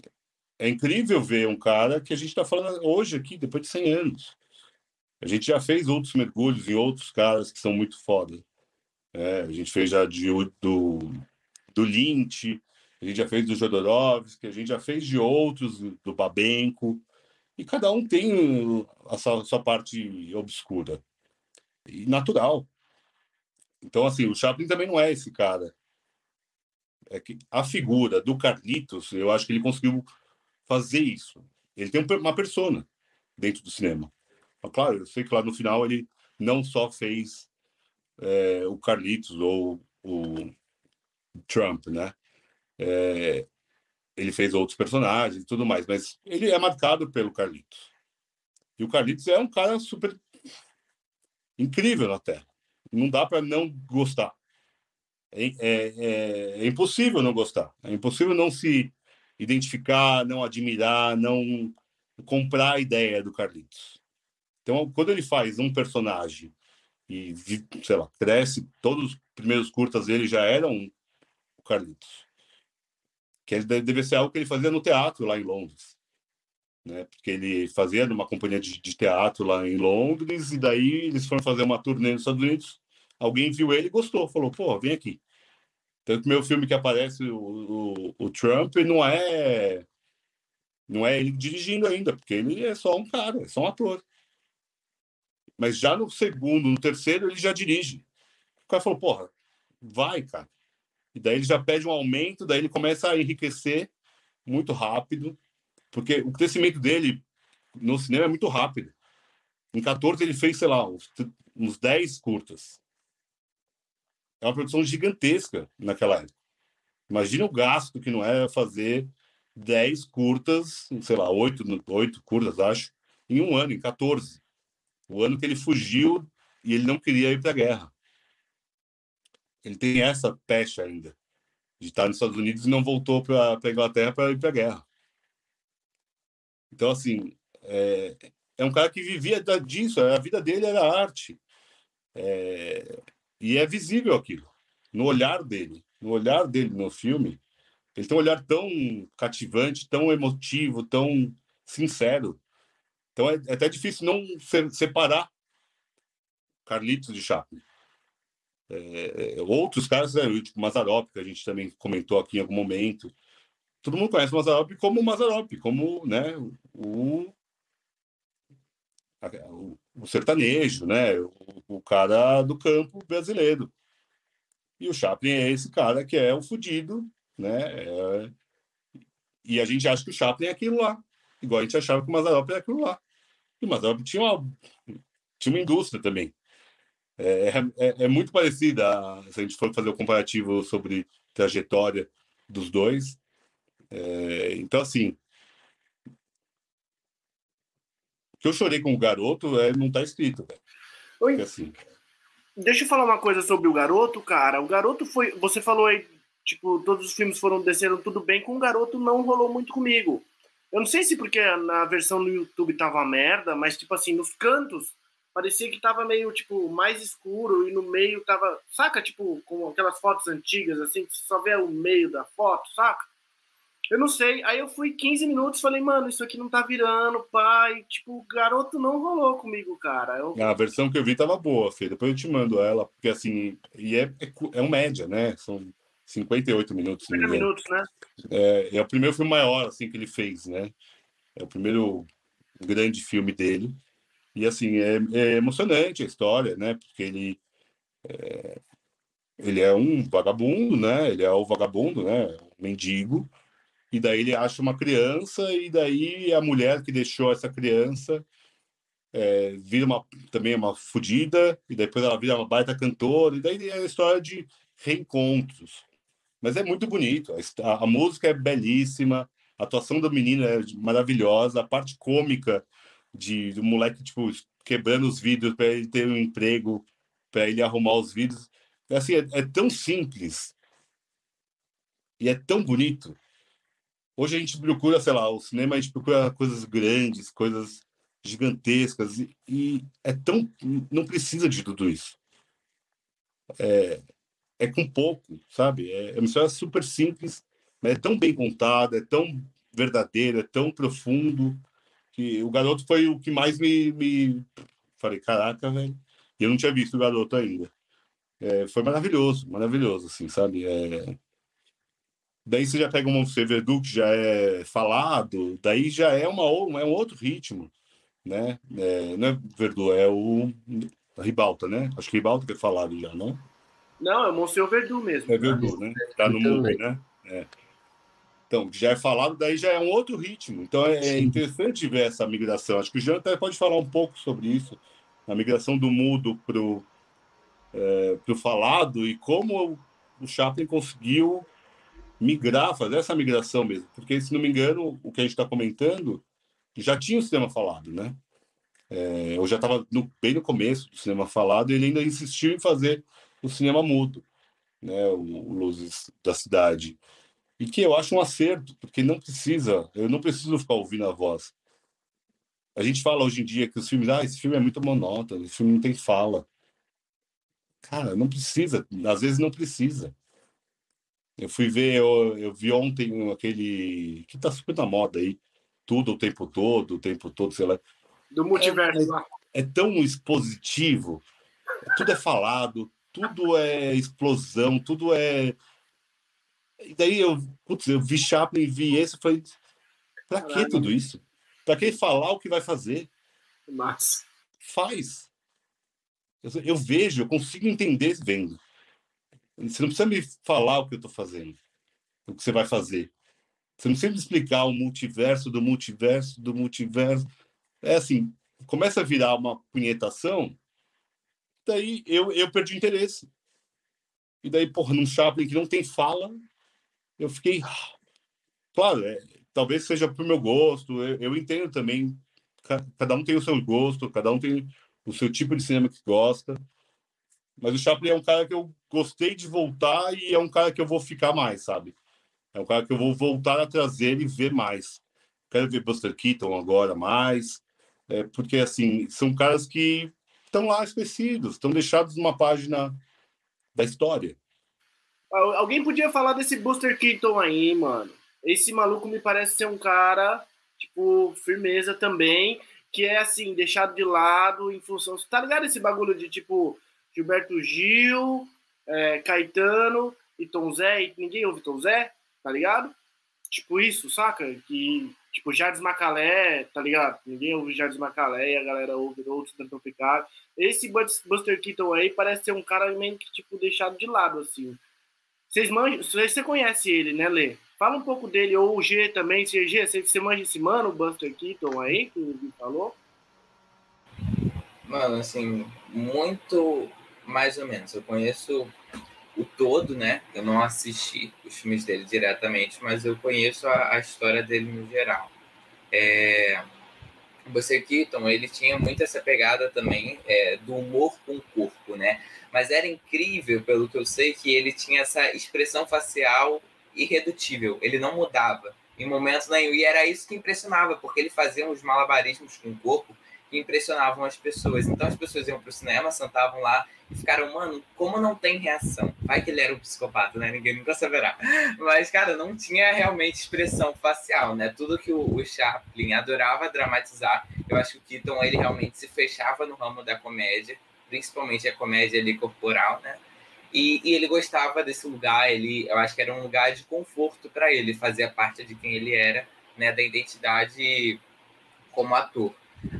é incrível ver um cara que a gente está falando hoje aqui, depois de 100 anos. A gente já fez outros mergulhos em outros caras que são muito foda. É, a gente fez já de, do, do Lynch, a gente já fez do Jodorowsky, a gente já fez de outros, do Babenco. E cada um tem a sua, a sua parte obscura. E natural. Então, assim, o Chaplin também não é esse cara. É que a figura do Carlitos, eu acho que ele conseguiu fazer isso. Ele tem uma persona dentro do cinema. Mas, claro, eu sei que lá no final ele não só fez é, o Carlitos ou o Trump, né? É, ele fez outros personagens e tudo mais, mas ele é marcado pelo Carlitos. E o Carlitos é um cara super incrível na Terra não dá para não gostar. É, é, é, é, impossível não gostar. É impossível não se identificar, não admirar, não comprar a ideia do Carlitos. Então, quando ele faz um personagem e, sei lá, cresce, todos os primeiros curtas dele já eram o Carlitos. Que deve ser algo que ele fazia no teatro lá em Londres né? Porque ele fazia numa companhia de, de, teatro lá em Londres e daí eles foram fazer uma turnê nos Estados Unidos. Alguém viu ele e gostou, falou: "Pô, vem aqui". Tanto que meu filme que aparece o, o, o, Trump não é não é ele dirigindo ainda, porque ele é só um cara, é só um ator. Mas já no segundo, no terceiro, ele já dirige. O cara falou: "Porra, vai, cara". E daí ele já pede um aumento, daí ele começa a enriquecer muito rápido porque o crescimento dele no cinema é muito rápido. Em 14 ele fez, sei lá, uns, uns 10 curtas. É uma produção gigantesca naquela época. Imagina o gasto que não é fazer 10 curtas, sei lá, 8, 8 curtas, acho, em um ano, em 14. O ano que ele fugiu e ele não queria ir para a guerra. Ele tem essa pecha ainda, de estar nos Estados Unidos e não voltou para a Inglaterra para ir para a guerra. Então, assim, é, é um cara que vivia disso, a vida dele era arte. É, e é visível aquilo. no olhar dele, no olhar dele no filme, ele tem um olhar tão cativante, tão emotivo, tão sincero. Então é, é até difícil não separar Carlitos de Chaplin. É, é, outros caras, né, tipo Mazarop, que a gente também comentou aqui em algum momento. Todo mundo conhece o Mazarop como Mazarop, como né, o, o, o sertanejo, né, o, o, cara do campo brasileiro. E o Chaplin é esse cara que é o fudido, né? É... E a gente acha que o Chaplin é aquilo lá, igual a gente achava que o Mazarop era aquilo lá. E o Mazarop tinha uma, tinha uma indústria também. É, é, é, muito parecida, se a gente for fazer o comparativo sobre trajetória dos dois. É, então, assim, que eu chorei com o garoto é, não está escrito. Oi. Assim. Deixa eu falar uma coisa sobre o garoto, cara. O garoto foi. Você falou aí, tipo, todos os filmes foram desceram tudo bem, com o garoto não rolou muito comigo. Eu não sei se porque na versão no YouTube tava merda, mas tipo assim, nos cantos parecia que tava meio, tipo, mais escuro e no meio tava, saca, tipo, com aquelas fotos antigas, assim, que você só vê o meio da foto, saca? Eu não sei, aí eu fui 15 minutos falei, mano, isso aqui não tá virando, pai. Tipo, o garoto não rolou comigo, cara. Eu... A versão que eu vi tava boa, Fê. Depois eu te mando ela, porque assim, e é, é, é um média, né? São 58 minutos. 50 minutos, né? É, é o primeiro filme maior, assim, que ele fez, né? É o primeiro grande filme dele. E assim, é, é emocionante a história, né? Porque ele é, ele é um vagabundo, né? Ele é o vagabundo, né? Um mendigo. E daí ele acha uma criança e daí a mulher que deixou essa criança é, vira uma também uma fodida e depois ela vira uma baita cantora e daí é a história de reencontros. Mas é muito bonito. A, a música é belíssima, a atuação do menino é maravilhosa, a parte cômica de do moleque tipo quebrando os vidros para ele ter um emprego, para ele arrumar os vidros. Assim, é, é, tão simples e é tão bonito. Hoje a gente procura, sei lá, o cinema a gente procura coisas grandes, coisas gigantescas e, e é tão não precisa de tudo isso. É, é com pouco, sabe? É, é uma história super simples, mas é tão bem contada, é tão verdadeira, é tão profundo que o garoto foi o que mais me, me... falei, caraca, velho. E eu não tinha visto o garoto ainda. É, foi maravilhoso, maravilhoso, assim, sabe? É... Daí você já pega um Monster Verdu, que já é falado, daí já é, uma, é um outro ritmo, né? É, não é Verdu, é o Ribalta, né? Acho que Ribalta que é falado já, não? Não, é o Monsenhor Verdu mesmo. É Verdu, né? Tá no MUBI, né? É. Então, já é falado, daí já é um outro ritmo. Então, é, é interessante ver essa migração. Acho que o Jean até pode falar um pouco sobre isso, a migração do mudo para o é, falado e como o Chaplin conseguiu migrar, fazer essa migração mesmo. Porque, se não me engano, o que a gente está comentando já tinha o cinema falado, né? É, eu já estava bem no começo do cinema falado e ele ainda insistiu em fazer o cinema mudo, né? O, o Luzes da Cidade. E que eu acho um acerto, porque não precisa, eu não preciso ficar ouvindo a voz. A gente fala hoje em dia que os filmes, ah, esse filme é muito monótono, esse filme não tem fala. Cara, não precisa, às vezes não precisa. Eu fui ver, eu, eu vi ontem aquele que tá super na moda aí, tudo o tempo todo, o tempo todo, sei lá. Do multiverso. É, é, é tão expositivo, tudo é falado, tudo é explosão, tudo é e daí eu, putz, eu vi Chaplin, vi esse, falei, pra que tudo isso? Pra que falar o que vai fazer? Mas faz. Eu, eu, vejo, eu consigo entender vendo. Você não precisa me falar o que eu estou fazendo, o que você vai fazer. Você não precisa me explicar o multiverso do multiverso do multiverso. É assim, começa a virar uma punhetação, daí eu, eu perdi interesse. E daí, porra, num Chaplin que não tem fala, eu fiquei. Claro, é, talvez seja pro meu gosto, eu, eu, entendo também. Cada um tem o seu gosto, cada um tem o seu tipo de cinema que gosta. Mas o Chaplin é um cara que eu gostei de voltar e é um cara que eu vou ficar mais, sabe? É um cara que eu vou voltar a trazer e ver mais. Quero ver Buster Keaton agora mais, é, porque assim são caras que estão lá esquecidos, estão deixados numa página da história. Alguém podia falar desse Buster Keaton aí, mano. Esse maluco me parece ser um cara, tipo, firmeza também, que é assim, deixado de lado em função. Tá ligado esse bagulho de tipo Gilberto Gil, é, Caetano e Tom Zé, e ninguém ouve Tom Zé, tá ligado? Tipo isso, saca? Que, tipo, Jardim Macalé, tá ligado? Ninguém ouve Jardim Macalé e a galera ouve outros da Tropical. Esse Buster Keaton aí parece ser um cara meio que, tipo, deixado de lado, assim. Vocês manjam, você conhece ele, né, Lê? Fala um pouco dele, ou o G também. G, você, manja esse mano, o Buster Keaton aí, que falou? Mano, assim, muito mais ou menos. Eu conheço o todo, né? Eu não assisti os filmes dele diretamente, mas eu conheço a, a história dele no geral. É, Buster Keaton, ele tinha muito essa pegada também é, do humor com o corpo, né? Mas era incrível, pelo que eu sei, que ele tinha essa expressão facial irredutível. Ele não mudava em momentos nenhum. E era isso que impressionava, porque ele fazia uns malabarismos com o corpo impressionavam as pessoas. Então as pessoas iam para o cinema, sentavam lá e ficaram, mano, como não tem reação? Vai que ele era um psicopata, né? Ninguém nunca saberá. Mas, cara, não tinha realmente expressão facial, né? Tudo que o, Chaplin adorava dramatizar, eu acho que o Keaton, ele realmente se fechava no ramo da comédia, principalmente a comédia ali corporal, né? E, e, ele gostava desse lugar, ele, eu acho que era um lugar de conforto para ele, fazia parte de quem ele era, né, da identidade como ator.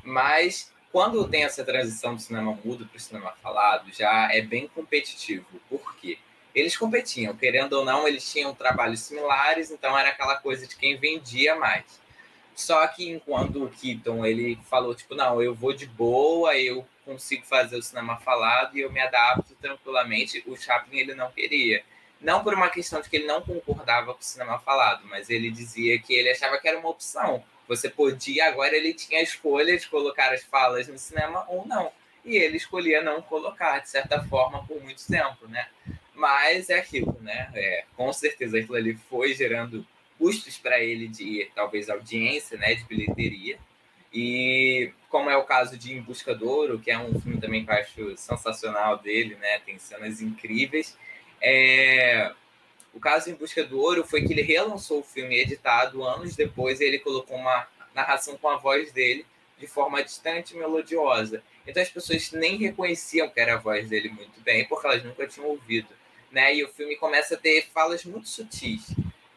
Mas quando tem essa transição do cinema mudo para o cinema falado, já é bem competitivo. Por quê? Eles competiam, querendo ou não, eles tinham trabalhos similares, então era aquela coisa de quem vendia mais. Só que enquanto o Keaton ele falou tipo, não, eu vou de boa, eu consigo fazer o cinema falado e eu me adapto tranquilamente, o Chaplin ele não queria. Não por uma questão de que ele não concordava com o cinema falado, mas ele dizia que ele achava que era uma opção você podia, agora ele tinha a escolha de colocar as falas no cinema ou não. E ele escolhia não colocar, de certa forma, por muito tempo, né? Mas é aquilo, né? É, com certeza aquilo ali foi gerando custos para ele de talvez audiência, né? De bilheteria. E como é o caso de Em Busca do Ouro, que é um filme também que eu acho sensacional dele, né? Tem cenas incríveis. É, o caso Em Busca do Ouro foi que ele relançou o filme editado anos depois e ele colocou uma narração com a voz dele de forma distante e melodiosa. Então as pessoas nem reconheciam que era a voz dele muito bem, porque elas nunca tinham ouvido. Né? E o filme começa a ter falas muito sutis.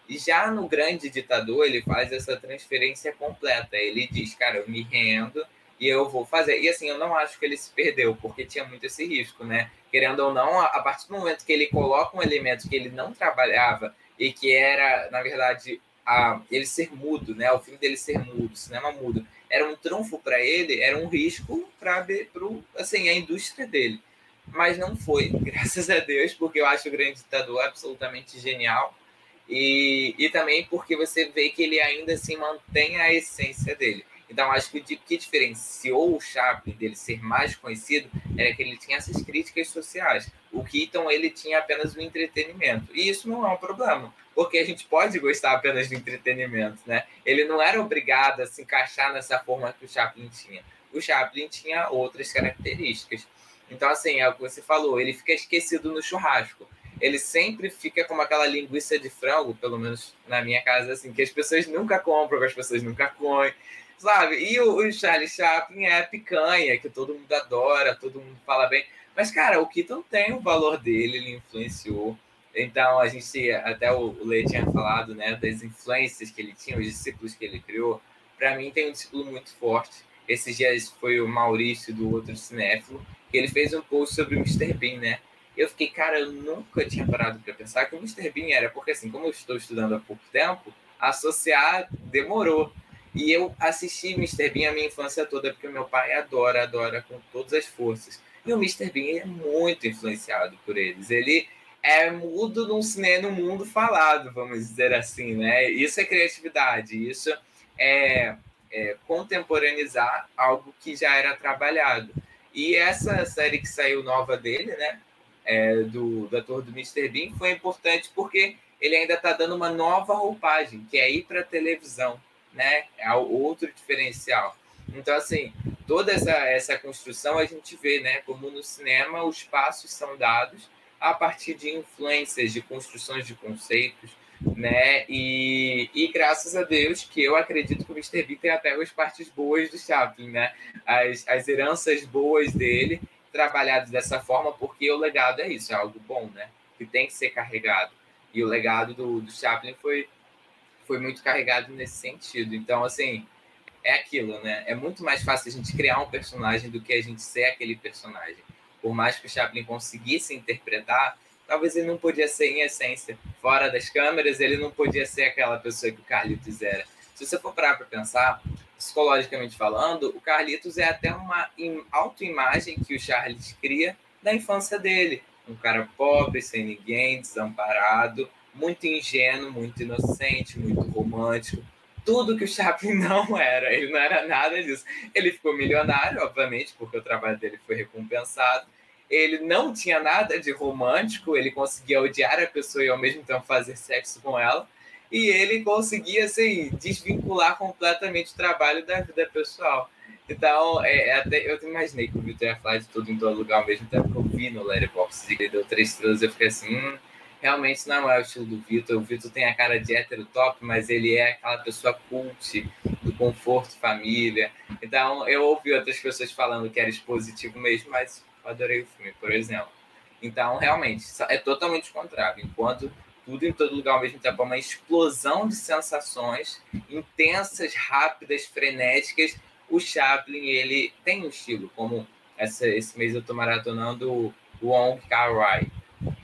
E já no Grande Ditador, ele faz essa transferência completa. Ele diz, cara, eu me rendo e eu vou fazer. E assim, eu não acho que ele se perdeu, porque tinha muito esse risco, né? Querendo ou não, a partir do momento que ele coloca um elemento que ele não trabalhava e que era, na verdade, a, ele ser mudo, né? O filme dele ser mudo, cinema mudo, era um trunfo para ele, era um risco para assim, a indústria dele. Mas não foi, graças a Deus, porque eu acho o Grande Ditador absolutamente genial. E, e também porque você vê que ele ainda assim mantém a essência dele. Então, acho que o que diferenciou o Chaplin dele ser mais conhecido era que ele tinha essas críticas sociais. O Keaton, ele tinha apenas o entretenimento. E isso não é um problema, porque a gente pode gostar apenas de entretenimento, né? Ele não era obrigado a se encaixar nessa forma que o Chaplin tinha. O Chaplin tinha outras características. Então, assim, é o que você falou, ele fica esquecido no churrasco. Ele sempre fica como aquela linguiça de frango, pelo menos na minha casa, assim, que as pessoas nunca compram, que as pessoas nunca comem sabe? E o, o Charlie Chaplin é picanha, que todo mundo adora, todo mundo fala bem. Mas, cara, o Keaton tem o valor dele, ele influenciou. Então, a gente, até o Lê tinha falado, né, das influências que ele tinha, os discípulos que ele criou. Para mim, tem um discípulo muito forte. Esses dias foi o Maurício, do outro cinéfilo, que ele fez um post sobre o Mr. Bean, né? Eu fiquei, cara, eu nunca tinha parado para pensar que o Mr. Bean era, porque assim, como eu estou estudando há pouco tempo, associar demorou. E eu assisti Mr. Bean a minha infância toda, porque meu pai adora, adora com todas as forças. E o Mr. Bean é muito influenciado por eles. Ele é mudo num cinema, no mundo falado, vamos dizer assim, né? Isso é criatividade, isso é, é contemporaneizar algo que já era trabalhado. E essa série que saiu nova dele, né? É, do, do ator do Mr. Bean, foi importante porque ele ainda está dando uma nova roupagem, que é ir para televisão né? É outro diferencial. Então, assim, toda essa, essa construção a gente vê, né? Como no cinema os passos são dados, a partir de influências, de construções de conceitos, né? E, e graças a Deus que eu acredito que o Mr. Bean tem até as partes boas do Chaplin, né? As, as heranças boas dele trabalhadas dessa forma, porque o legado é isso, é algo bom, né? Que tem que ser carregado. E o legado do, do Chaplin foi, foi muito carregado nesse sentido. Então, assim, é aquilo, né? É muito mais fácil a gente criar um personagem do que a gente ser aquele personagem. Por mais que o Chaplin conseguisse interpretar, talvez ele não podia ser em essência. Fora das câmeras, ele não podia ser aquela pessoa que o Carlitos era. Se você for parar para pensar, psicologicamente falando, o Carlitos é até uma autoimagem que o Charles cria da infância dele. Um cara pobre, sem ninguém, desamparado, muito ingênuo, muito inocente, muito romântico. Tudo que o Chaplin não era, ele não era nada disso. Ele ficou milionário, obviamente, porque o trabalho dele foi recompensado, ele não tinha nada de romântico, ele conseguia odiar a pessoa e ao mesmo tempo fazer sexo com ela, e ele conseguia assim, desvincular completamente o trabalho da vida pessoal. Então, é, é até, eu imaginei que o Vitor ia falar de tudo em todo lugar ao mesmo tempo que eu vi no Letterboxd, ele deu três estrelas, eu fiquei assim, hum, realmente não é o estilo do Vitor, o Vitor tem a cara de hétero top, mas ele é aquela pessoa cult, do conforto família. Então, eu ouvi outras pessoas falando que era expositivo mesmo, mas adorei o filme, por exemplo. Então, realmente, é totalmente contrário. Enquanto tudo em todo lugar ao mesmo tempo é uma explosão de sensações intensas, rápidas, frenéticas, o Chaplin, ele tem um estilo, como essa, esse mês eu tô maratonando o Wong Kar-wai.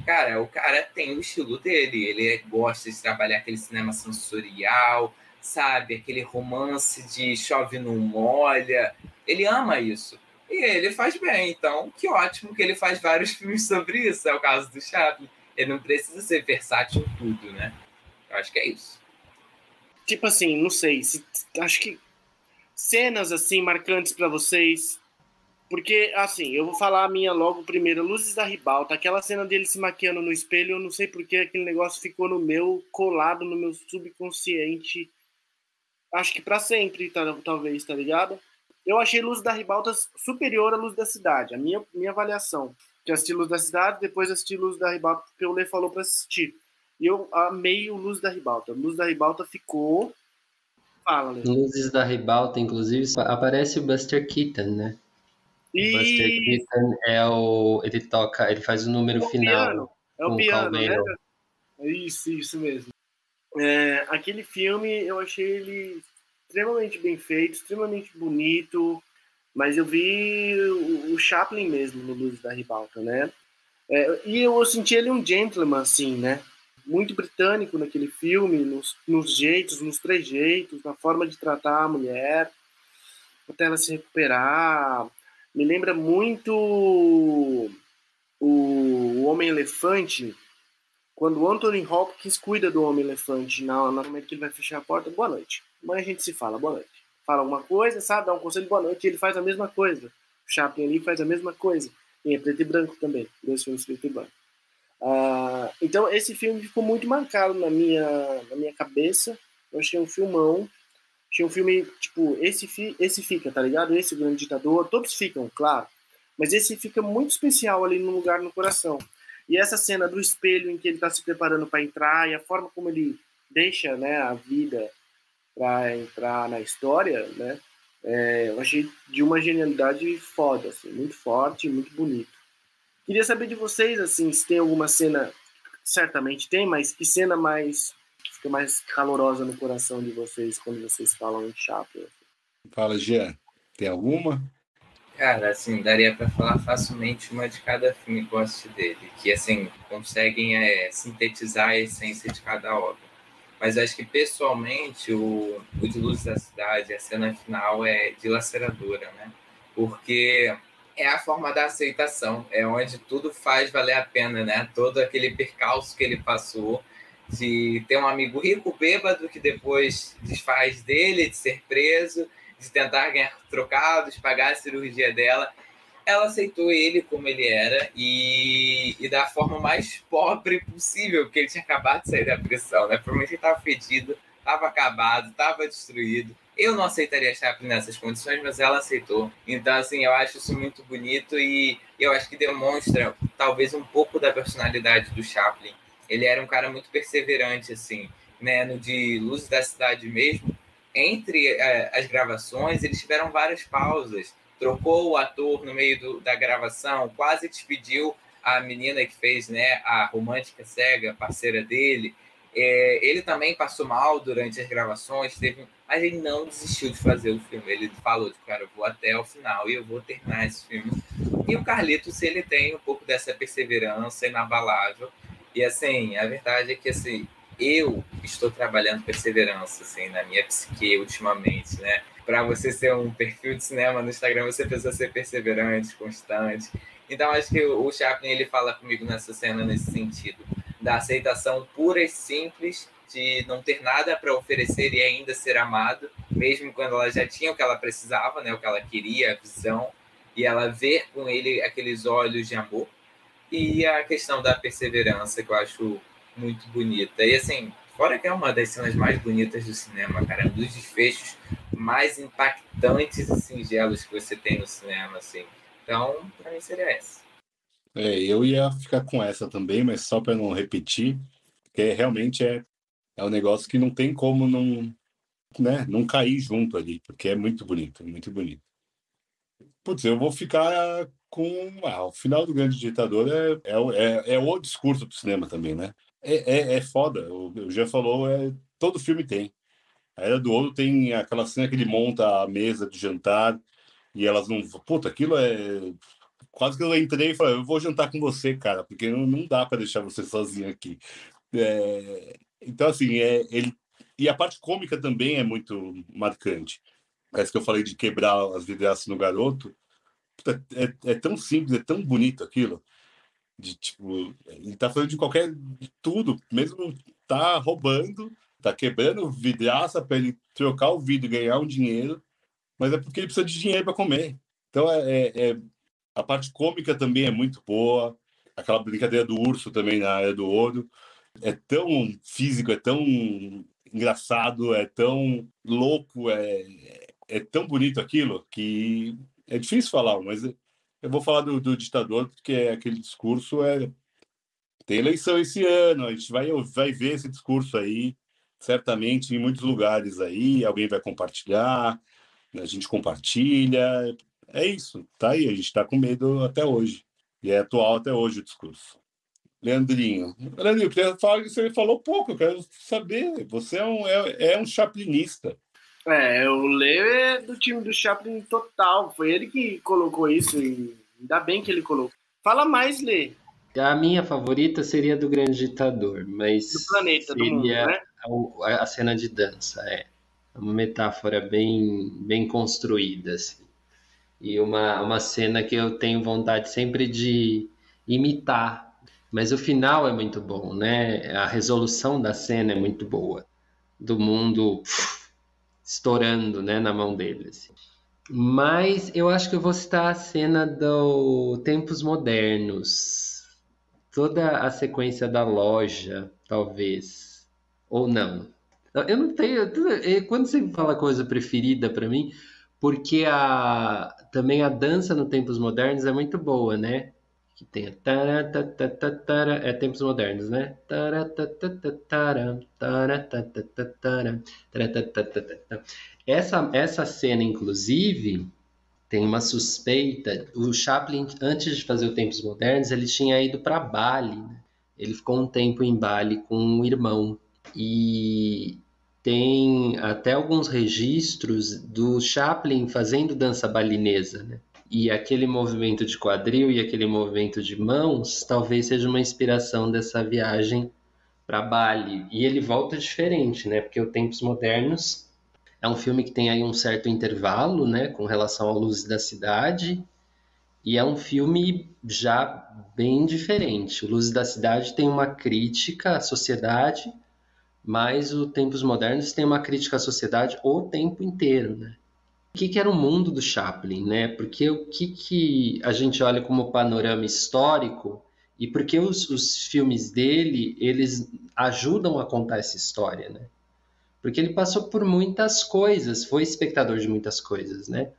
Cara, o cara tem o estilo dele, ele gosta de trabalhar aquele cinema sensorial, sabe? Aquele romance de chove não molha. Ele ama isso. E ele faz bem, então que ótimo que ele faz vários filmes sobre isso. É o caso do Chaplin. Ele não precisa ser versátil em tudo, né? Eu acho que é isso. Tipo assim, não sei. Se, acho que cenas assim marcantes para vocês. Porque, assim, eu vou falar a minha logo primeiro. Luzes da Ribalta. Aquela cena dele se maquiando no espelho, eu não sei porque aquele negócio ficou no meu, colado no meu subconsciente. Acho que para sempre, talvez, tá ligado? eu achei Luz da Ribalta superior à Luz da Cidade, a minha, minha avaliação. Que assisti Luz da Cidade, depois assisti Luz da Ribalta, porque o Lê falou para assistir. E eu amei o Luz da Ribalta. Luz da Ribalta ficou. Fala. Luzes da Ribalta, inclusive, aparece o Buster Keaton, né? E... O Buster Keaton é o. Ele toca, ele faz o número é o final. Piano. É o piano, né? Isso, isso mesmo. É, aquele filme eu achei ele extremamente bem feito, extremamente bonito, mas eu vi o, Chaplin mesmo no Luz da Ribalta, né? É, e eu senti ele um gentleman, assim, né? Muito britânico naquele filme, nos, nos jeitos, nos trejeitos, na forma de tratar a mulher, até ela se recuperar. Me lembra muito o, Homem-Elefante, quando o Anthony Hopkins cuida do Homem-Elefante, na, momento que ele vai fechar a porta, boa noite. Amanhã a gente se fala, boa noite. Fala alguma coisa, sabe? Dá um conselho, boa noite, ele faz a mesma coisa. O Chaplin ali faz a mesma coisa. E é preto e branco também, dois filmes preto e branco. Uh, então esse filme ficou muito marcado na minha, na minha cabeça. Eu achei um filmão. Achei um filme, tipo, esse, fi, esse fica, tá ligado? Esse, Grande Ditador, todos ficam, claro. Mas esse fica muito especial ali no lugar no coração. E essa cena do espelho em que ele está se preparando para entrar e a forma como ele deixa né, a vida para entrar na história, né? É, eu achei de uma genialidade foda, assim, muito forte, muito bonito. Queria saber de vocês, assim, se tem alguma cena, certamente tem, mas que cena mais que fica mais calorosa no coração de vocês quando vocês falam em Chaplin? Fala, Jean, tem alguma? Cara, assim, daria para falar facilmente uma de cada filme que eu assisti dele, que, assim, conseguem é, sintetizar a essência de cada obra. Mas acho que pessoalmente o, o de Luz da Cidade, a cena final é dilaceradora, né? Porque é a forma da aceitação, é onde tudo faz valer a pena, né? Todo aquele percalço que ele passou de ter um amigo rico, bêbado, que depois desfaz dele, de ser preso, de tentar ganhar trocados, pagar a cirurgia dela ela aceitou ele como ele era e, e da forma mais pobre possível, porque ele tinha acabado de sair da prisão, né? Provavelmente ele estava fedido, estava acabado, estava destruído. Eu não aceitaria Chaplin nessas condições, mas ela aceitou. Então, assim, eu acho isso muito bonito e eu acho que demonstra talvez um pouco da personalidade do Chaplin. Ele era um cara muito perseverante, assim, né? No de Luzes da Cidade mesmo, entre é, as gravações, eles tiveram várias pausas. Trocou o ator no meio do, da gravação, quase despediu a menina que fez né, a romântica cega, parceira dele. É, ele também passou mal durante as gravações, teve, mas ele não desistiu de fazer o filme. Ele falou, de, cara, eu vou até o final e eu vou terminar esse filme. E o Carlitos, ele tem um pouco dessa perseverança inabalável. E assim, a verdade é que assim, eu estou trabalhando perseverança assim na minha psique ultimamente, né? Para você ser um perfil de cinema no Instagram, você precisa ser perseverante, constante. Então acho que o Chaplin ele fala comigo nessa cena nesse sentido da aceitação pura e simples de não ter nada para oferecer e ainda ser amado, mesmo quando ela já tinha o que ela precisava, né, o que ela queria, a visão, e ela ver com ele aqueles olhos de amor. E a questão da perseverança, que eu acho muito bonita. E assim, fora que é uma das cenas mais bonitas do cinema, cara, um dos desfechos mais impactantes e singelos que você tem no cinema, assim. Então, para mim seria essa. É, eu ia ficar com essa também, mas só para não repetir, porque realmente é, é um negócio que não tem como não, né, não cair junto ali, porque é muito bonito, muito bonito. Putz, eu vou ficar com. Ah, o final do Grande Ditador é, é, é, é o discurso do cinema também, né? É, é, é foda. O, o já falou, é, todo filme tem. A Era do Ouro tem aquela cena que ele monta a mesa de jantar e elas não. Puta, aquilo é. Quase que eu entrei e falei, eu vou jantar com você, cara, porque não dá para deixar você sozinho aqui. É... Então, assim, é, ele. E a parte cômica também é muito marcante. Parece que eu falei de quebrar as vidraças no garoto. É, é tão simples, é tão bonito aquilo de tipo, ele tá falando de qualquer de tudo, mesmo tá roubando, tá quebrando vidraça para ele trocar o vidro e ganhar um dinheiro, mas é porque ele precisa de dinheiro para comer. Então é, é, é, a parte cômica também é muito boa, aquela brincadeira do urso também na área do ouro é tão físico, é tão engraçado, é tão louco, é, é tão bonito aquilo que é difícil falar, mas eu vou falar do, do ditador, porque aquele discurso é. Tem eleição esse ano, a gente vai, vai ver esse discurso aí, certamente, em muitos lugares aí, alguém vai compartilhar, a gente compartilha. É isso, tá aí, a gente está com medo até hoje. E é atual até hoje o discurso. Leandrinho. Leandrinho, eu queria falar que você falou pouco, eu quero saber. Você é um, é, é um chaplinista. É, o Leo é do time do Chaplin total. Foi ele que colocou isso e ainda bem que ele colocou. Fala mais, Lê. A minha favorita seria do Grande Ditador, mas. Do planeta, do mundo, né? A, a cena de dança, é. é. Uma metáfora bem, bem construída, assim. E uma, uma cena que eu tenho vontade sempre de imitar. Mas o final é muito bom, né? A resolução da cena é muito boa. Do mundo estourando né, na mão dele. Assim. Mas eu acho que eu vou citar a cena do Tempos Modernos. Toda a sequência da loja, talvez. Ou não. Eu não tenho. Quando você fala coisa preferida para mim, porque a, também a dança no Tempos Modernos é muito boa, né? Que tem é tempos modernos, né? Essa, essa cena, inclusive, tem uma suspeita. O Chaplin, antes de fazer o Tempos Modernos, ele tinha ido para Bali. Né? Ele ficou um tempo em Bali com um irmão. E tem até alguns registros do Chaplin fazendo dança balinesa, né? E aquele movimento de quadril e aquele movimento de mãos talvez seja uma inspiração dessa viagem para Bali. E ele volta diferente, né? Porque o Tempos Modernos é um filme que tem aí um certo intervalo, né, com relação à luz da cidade, e é um filme já bem diferente. O Luzes da Cidade tem uma crítica à sociedade, mas o Tempos Modernos tem uma crítica à sociedade o tempo inteiro, né? O que, que, era o mundo do Chaplin, né? Porque o que, que a gente olha como panorama histórico e porque os, os filmes dele eles ajudam a contar essa história, né? Porque ele passou por muitas coisas, foi espectador de muitas coisas, né?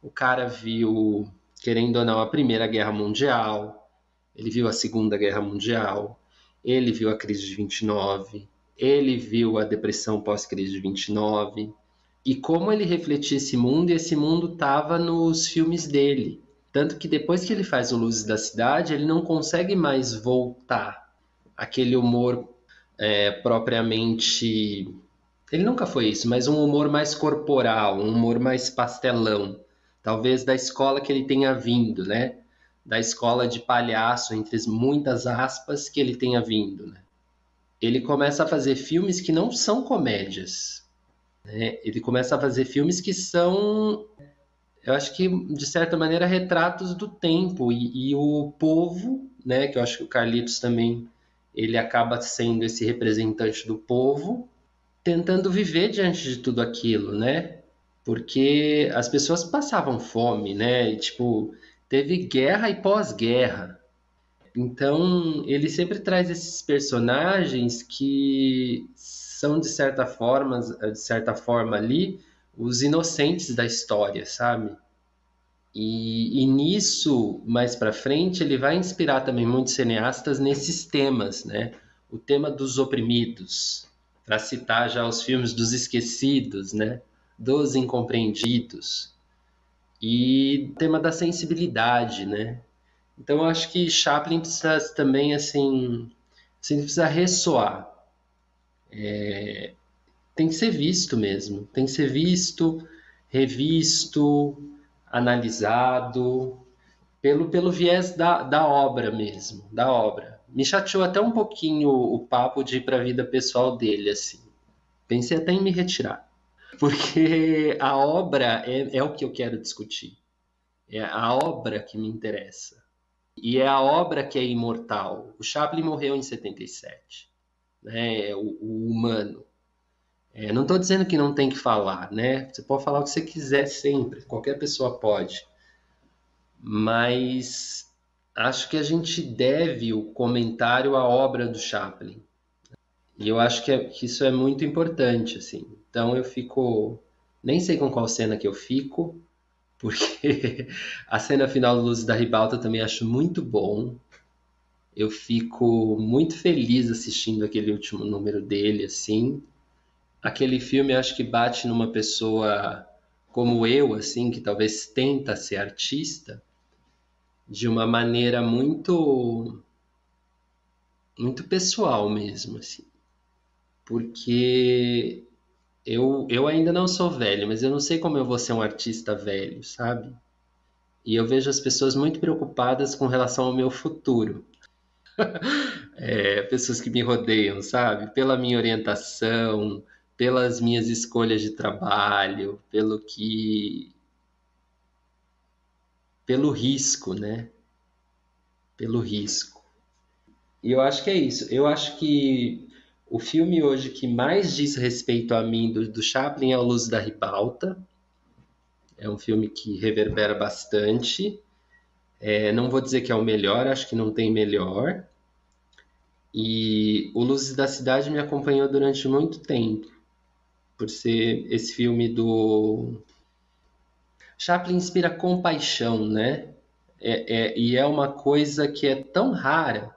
O cara viu, querendo ou não, a Primeira Guerra Mundial, ele viu a Segunda Guerra Mundial, ele viu a crise de 29, ele viu a depressão pós-crise de 29, e como ele refletia esse mundo, e esse mundo estava nos filmes dele. Tanto que depois que ele faz o Luzes da Cidade, ele não consegue mais voltar aquele humor é, propriamente ele nunca foi isso, mas um humor mais corporal, um humor mais pastelão. Talvez da escola que ele tenha vindo, né? Da escola de palhaço, entre muitas aspas, que ele tenha vindo, né? Ele começa a fazer filmes que não são comédias. Né? Ele começa a fazer filmes que são, eu acho que, de certa maneira, retratos do tempo. E, e o povo, né? Que eu acho que o Carlitos também ele acaba sendo esse representante do povo, tentando viver diante de tudo aquilo, né? Porque as pessoas passavam fome, né? E, tipo, teve guerra e pós-guerra. Então, ele sempre traz esses personagens que são de certa forma, de certa forma ali, os inocentes da história, sabe? E, e nisso, mais para frente, ele vai inspirar também muitos cineastas nesses temas, né? O tema dos oprimidos, para citar já os filmes dos esquecidos, né? Dos incompreendidos. E o tema da sensibilidade, né? Então eu acho que Chaplin precisa também assim, assim precisa ressoar. É, tem que ser visto mesmo, tem que ser visto, revisto, analisado pelo, pelo viés da, da obra mesmo, da obra me chateou até um pouquinho o papo de ir para a vida pessoal dele, assim. Pensei até em me retirar. Porque a obra é, é o que eu quero discutir. É a obra que me interessa. E é a obra que é imortal. O Chaplin morreu em 77. Né? É o, o humano. É, não estou dizendo que não tem que falar, né? Você pode falar o que você quiser sempre, qualquer pessoa pode. Mas acho que a gente deve o comentário à obra do Chaplin. E eu acho que, é, que, isso é muito importante, assim. Então eu fico... Nem sei com qual cena que eu fico, porque a cena final do Luz da Ribalta também acho muito bom. Eu fico muito feliz assistindo aquele último número dele, assim. Aquele filme acho que bate numa pessoa como eu, assim, que talvez tenta ser artista, de uma maneira muito muito pessoal mesmo, assim. Porque eu, eu ainda não sou velho, mas eu não sei como eu vou ser um artista velho, sabe? E eu vejo as pessoas muito preocupadas com relação ao meu futuro. é, pessoas que me rodeiam, sabe? Pela minha orientação, pelas minhas escolhas de trabalho, pelo que pelo risco, né? Pelo risco. E eu acho que é isso. Eu acho que o filme hoje que mais diz respeito a mim do, do Chaplin é O Luz da Ribalta. É um filme que reverbera bastante. É, não vou dizer que é o melhor, acho que não tem melhor. E O Luzes da Cidade me acompanhou durante muito tempo, por ser esse filme do Chaplin inspira compaixão, né? É, é, e é uma coisa que é tão rara.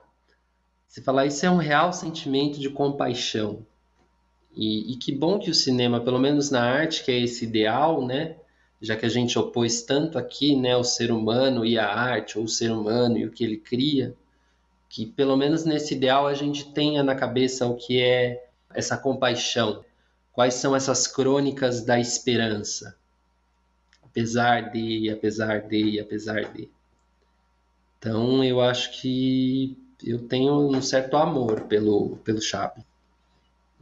Você falar isso é um real sentimento de compaixão. E, e, que bom que o cinema, pelo menos na arte, que é esse ideal, né? Já que a gente opôs tanto aqui, né, o ser humano e a arte, ou o ser humano e o que ele cria, que pelo menos nesse ideal a gente tenha na cabeça o que é essa compaixão. Quais são essas crônicas da esperança? apesar de, apesar de, apesar de. Então eu acho que eu tenho um certo amor pelo, pelo Chaplin.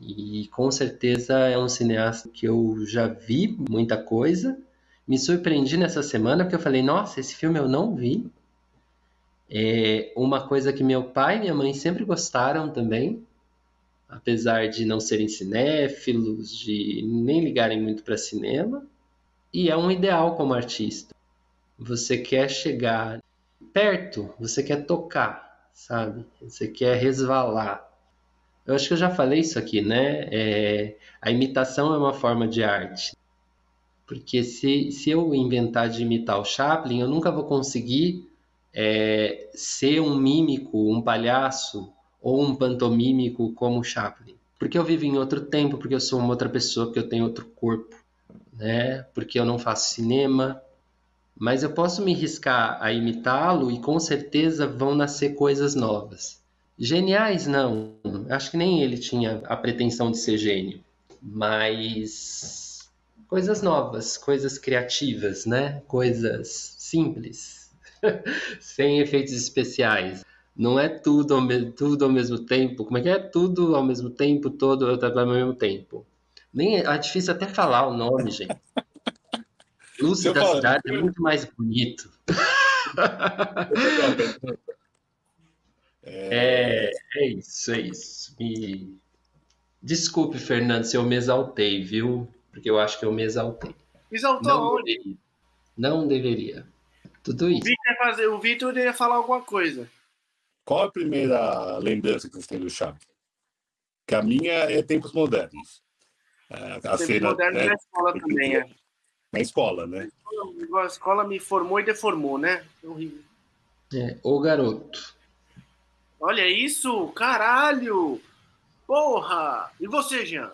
E com certeza é um cineasta que eu já vi muita coisa. Me surpreendi nessa semana porque eu falei, nossa, esse filme eu não vi. É uma coisa que meu pai e minha mãe sempre gostaram também, apesar de não serem cinéfilos, de nem ligarem muito para cinema e é um ideal como artista. Você quer chegar perto, você quer tocar, sabe? Você quer resvalar. Eu acho que eu já falei isso aqui, né? É, a imitação é uma forma de arte. Porque se, se eu inventar de imitar o Chaplin, eu nunca vou conseguir é, ser um mímico, um palhaço ou um pantomímico como o Chaplin. Porque eu vivo em outro tempo, porque eu sou uma outra pessoa, porque eu tenho outro corpo, né? Porque eu não faço cinema. Mas eu posso me riscar a imitá-lo e com certeza vão nascer coisas novas. Geniais, não. Acho que nem ele tinha a pretensão de ser gênio. Mas coisas novas, coisas criativas, né? Coisas simples, sem efeitos especiais. Não é tudo ao, tudo ao mesmo tempo. Como é que é? Tudo ao mesmo tempo, todo ao mesmo tempo. Nem é, é difícil até falar o nome, gente. Luz da falo, cidade eu... é muito mais bonito. É, é isso, é isso. Me... Desculpe, Fernando, se eu me exaltei, viu? Porque eu acho que eu me exaltei. Exaltou não onde? Deveria. Não deveria. Tudo isso. O Vitor ia falar alguma coisa. Qual a primeira lembrança que você tem do Chaves? Que a minha é tempos modernos. A tempos cena, modernos né? na escola também, é. Na escola, né? A escola me formou e deformou, né? É horrível. É, o garoto. Olha isso, caralho! Porra! E você, Jean?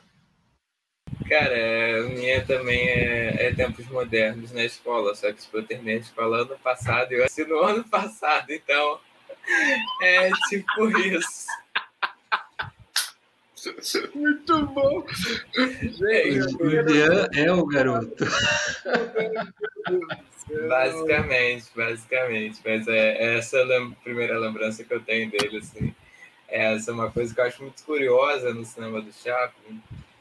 Cara, a minha também é, é, tempos modernos na escola, só que eu terminei a escola ano passado e eu assino ano passado, então é tipo isso. Muito bom. Julian é o garoto. Basicamente, basicamente. Mas é, essa é a primeira lembrança que eu tenho dele, assim. Essa é uma coisa que eu acho muito curiosa no cinema do Chaplin.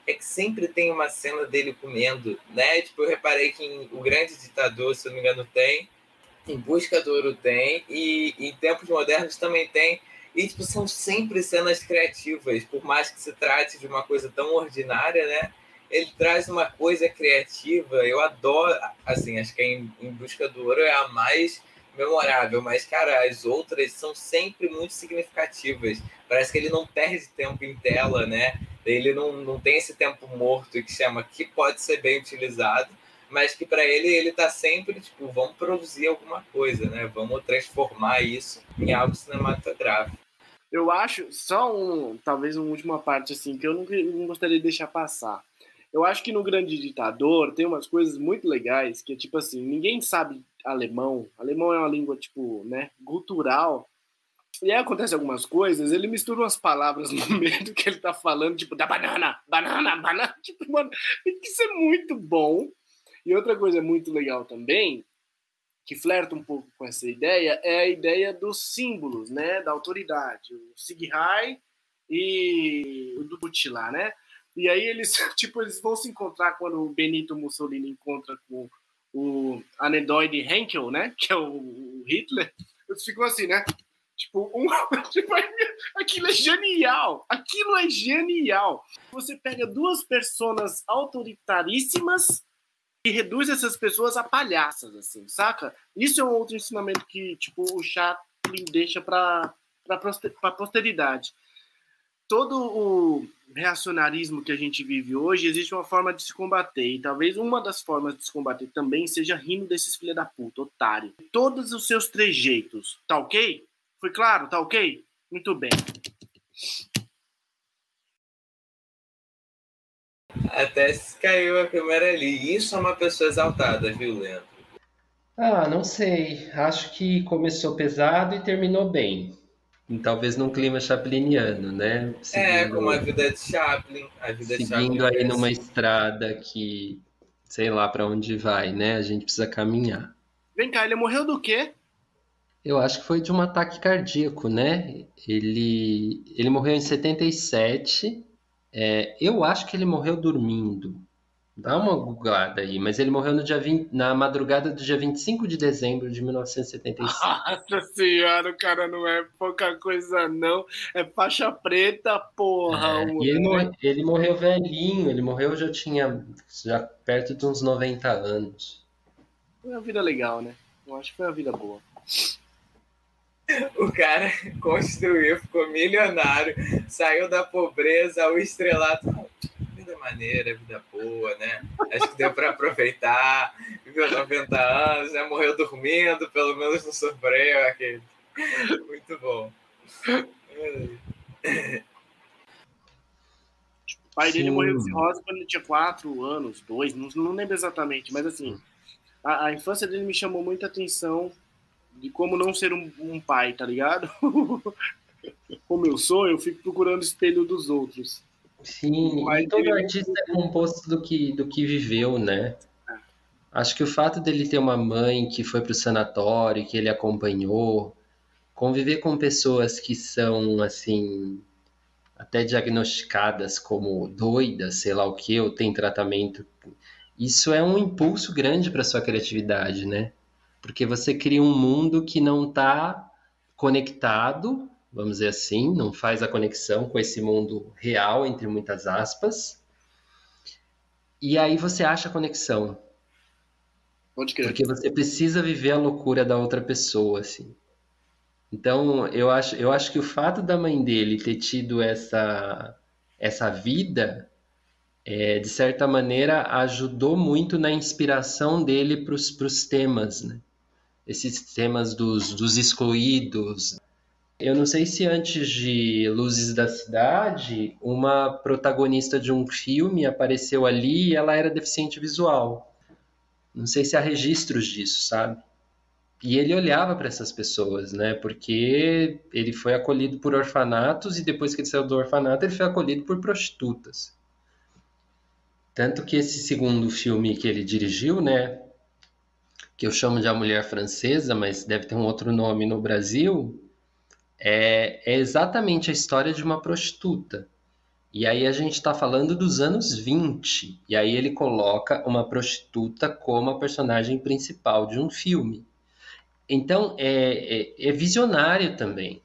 É que sempre tem uma cena dele comendo, né? Tipo, eu reparei que em O Grande Ditador, se eu não me engano, tem. Em Busca do Ouro tem. E em Tempos Modernos também tem. E, tipo, são sempre cenas criativas. Por mais que se trate de uma coisa tão ordinária, né? ele traz uma coisa criativa. Eu adoro, assim, acho que em, em Busca do Ouro é a mais memorável, mas, cara, as outras são sempre muito significativas. Parece que ele não perde tempo em tela, né? Ele não, não tem esse tempo morto que chama que pode ser bem utilizado, mas que para ele ele tá sempre tipo, vamos produzir alguma coisa, né? Vamos transformar isso em algo cinematográfico. Eu acho, só um, talvez uma última parte assim, que eu não, não gostaria de deixar passar eu acho que no Grande Ditador tem umas coisas muito legais, que é tipo assim, ninguém sabe alemão. Alemão é uma língua, tipo, né, cultural. E aí acontece algumas coisas, ele mistura umas palavras no meio do que ele tá falando, tipo, da banana, banana, banana. Tipo, mano, isso é muito bom. E outra coisa muito legal também, que flerta um pouco com essa ideia, é a ideia dos símbolos, né, da autoridade. O Sighai e o Dutti lá, né? E aí eles, tipo, eles vão se encontrar quando o Benito Mussolini encontra com o anedoide Henkel, né? Que é o Hitler. Eles ficam assim, né? Tipo, um, tipo, aquilo é genial! Aquilo é genial! Você pega duas pessoas autoritaríssimas e reduz essas pessoas a palhaças, assim, saca? Isso é um outro ensinamento que, tipo, o Chaplin deixa para a posteridade todo o reacionarismo que a gente vive hoje, existe uma forma de se combater. E talvez uma das formas de se combater também seja rindo desses filha da puta, otário. Todos os seus trejeitos. Tá ok? Foi claro? Tá ok? Muito bem. Até se caiu a câmera ali. Isso é uma pessoa exaltada, viu, Leandro? Ah, não sei. Acho que começou pesado e terminou bem talvez num clima chapliniano, né? É, seguindo, é, como a vida de Chaplin. A vida seguindo Chaplin aí numa estrada que sei lá para onde vai, né? A gente precisa caminhar. Vem cá, ele morreu do quê? Eu acho que foi de um ataque cardíaco, né? Ele, ele morreu em 77. É, eu acho que ele morreu dormindo. Dá uma googlada aí, mas ele morreu no dia 20, na madrugada do dia 25 de dezembro de 1975. Nossa senhora, o cara não é pouca coisa, não. É faixa preta, porra. É, ele, morreu, ele morreu velhinho, ele morreu já tinha já perto de uns 90 anos. Foi uma vida legal, né? Eu acho que foi uma vida boa. O cara construiu, ficou milionário, saiu da pobreza ao estrelato. Vida maneira, vida boa, né? Acho que deu para aproveitar. Viveu 90 anos, já morreu dormindo, pelo menos não sofreu aquele. Muito bom. O pai dele Sim. morreu de cirrose quando ele tinha 4 anos, 2, não, não lembro exatamente, mas assim, a, a infância dele me chamou muita atenção de como não ser um, um pai, tá ligado? como eu sou, eu fico procurando espelho dos outros. Sim, e todo artista é composto do que, do que viveu, né? É. Acho que o fato dele ter uma mãe que foi para o sanatório, que ele acompanhou, conviver com pessoas que são, assim, até diagnosticadas como doidas, sei lá o que, ou tem tratamento, isso é um impulso grande para sua criatividade, né? Porque você cria um mundo que não está conectado, vamos dizer assim, não faz a conexão com esse mundo real, entre muitas aspas, e aí você acha a conexão. Pode crer. Porque você precisa viver a loucura da outra pessoa, assim. Então, eu acho, eu acho que o fato da mãe dele ter tido essa, essa vida, é, de certa maneira, ajudou muito na inspiração dele para os temas, né? Esses temas dos, dos excluídos. Eu não sei se antes de Luzes da Cidade, uma protagonista de um filme apareceu ali e ela era deficiente visual. Não sei se há registros disso, sabe? E ele olhava para essas pessoas, né? Porque ele foi acolhido por orfanatos e depois que ele saiu do orfanato, ele foi acolhido por prostitutas. Tanto que esse segundo filme que ele dirigiu, né, que eu chamo de A Mulher Francesa, mas deve ter um outro nome no Brasil, é, é exatamente a história de uma prostituta. E aí a gente está falando dos anos 20, e aí ele coloca uma prostituta como a personagem principal de um filme. Então é, é, é visionário também.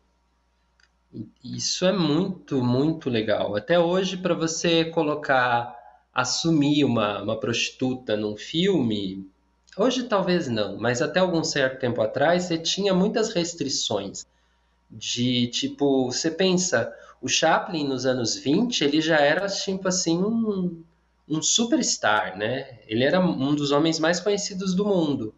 Isso é muito, muito legal. Até hoje, para você colocar, assumir uma, uma prostituta num filme, Hoje talvez não, mas até algum certo tempo atrás você tinha muitas restrições. De tipo, você pensa, o Chaplin nos anos 20, ele já era tipo assim um, um superstar, né? Ele era um dos homens mais conhecidos do mundo.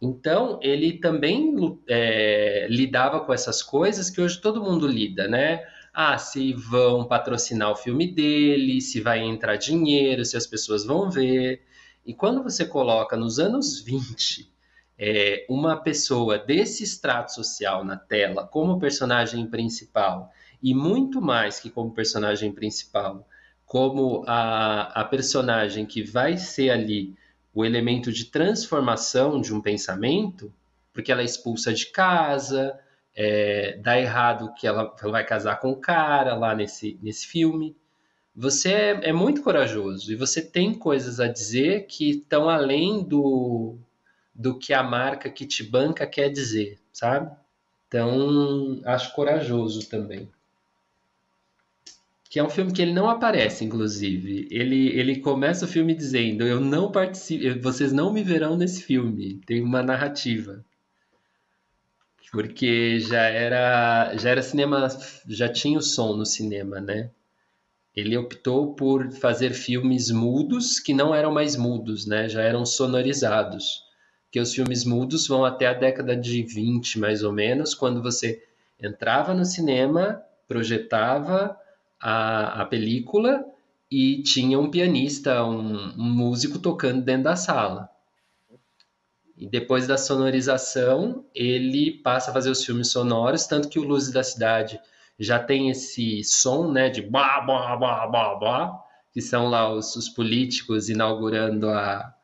Então, ele também é, lidava com essas coisas que hoje todo mundo lida, né? Ah, se vão patrocinar o filme dele, se vai entrar dinheiro, se as pessoas vão ver. E quando você coloca nos anos 20 é, uma pessoa desse extrato social na tela como personagem principal, e muito mais que como personagem principal, como a, a personagem que vai ser ali o elemento de transformação de um pensamento, porque ela é expulsa de casa, é, dá errado que ela, ela vai casar com o cara lá nesse, nesse filme você é, é, muito corajoso e você tem coisas a dizer que estão além do, do que a marca que te banca quer dizer, sabe? Então, acho corajoso também. Que é um filme que ele não aparece, inclusive. Ele, ele começa o filme dizendo: Eu não participo, vocês não me verão nesse filme. Tem uma narrativa. Porque já era, já era cinema, já tinha o som no cinema, né? Ele optou por fazer filmes mudos que não eram mais mudos, né? Já eram sonorizados. Que os filmes mudos vão até a década de 20, mais ou menos, quando você entrava no cinema, projetava a, a película e tinha um pianista, um, um músico tocando dentro da sala. E depois da sonorização, ele passa a fazer os filmes sonoros, tanto que o Luz da Cidade já tem esse som, né, de blá, blá, blá, blá, blá, que são lá os, os políticos inaugurando a,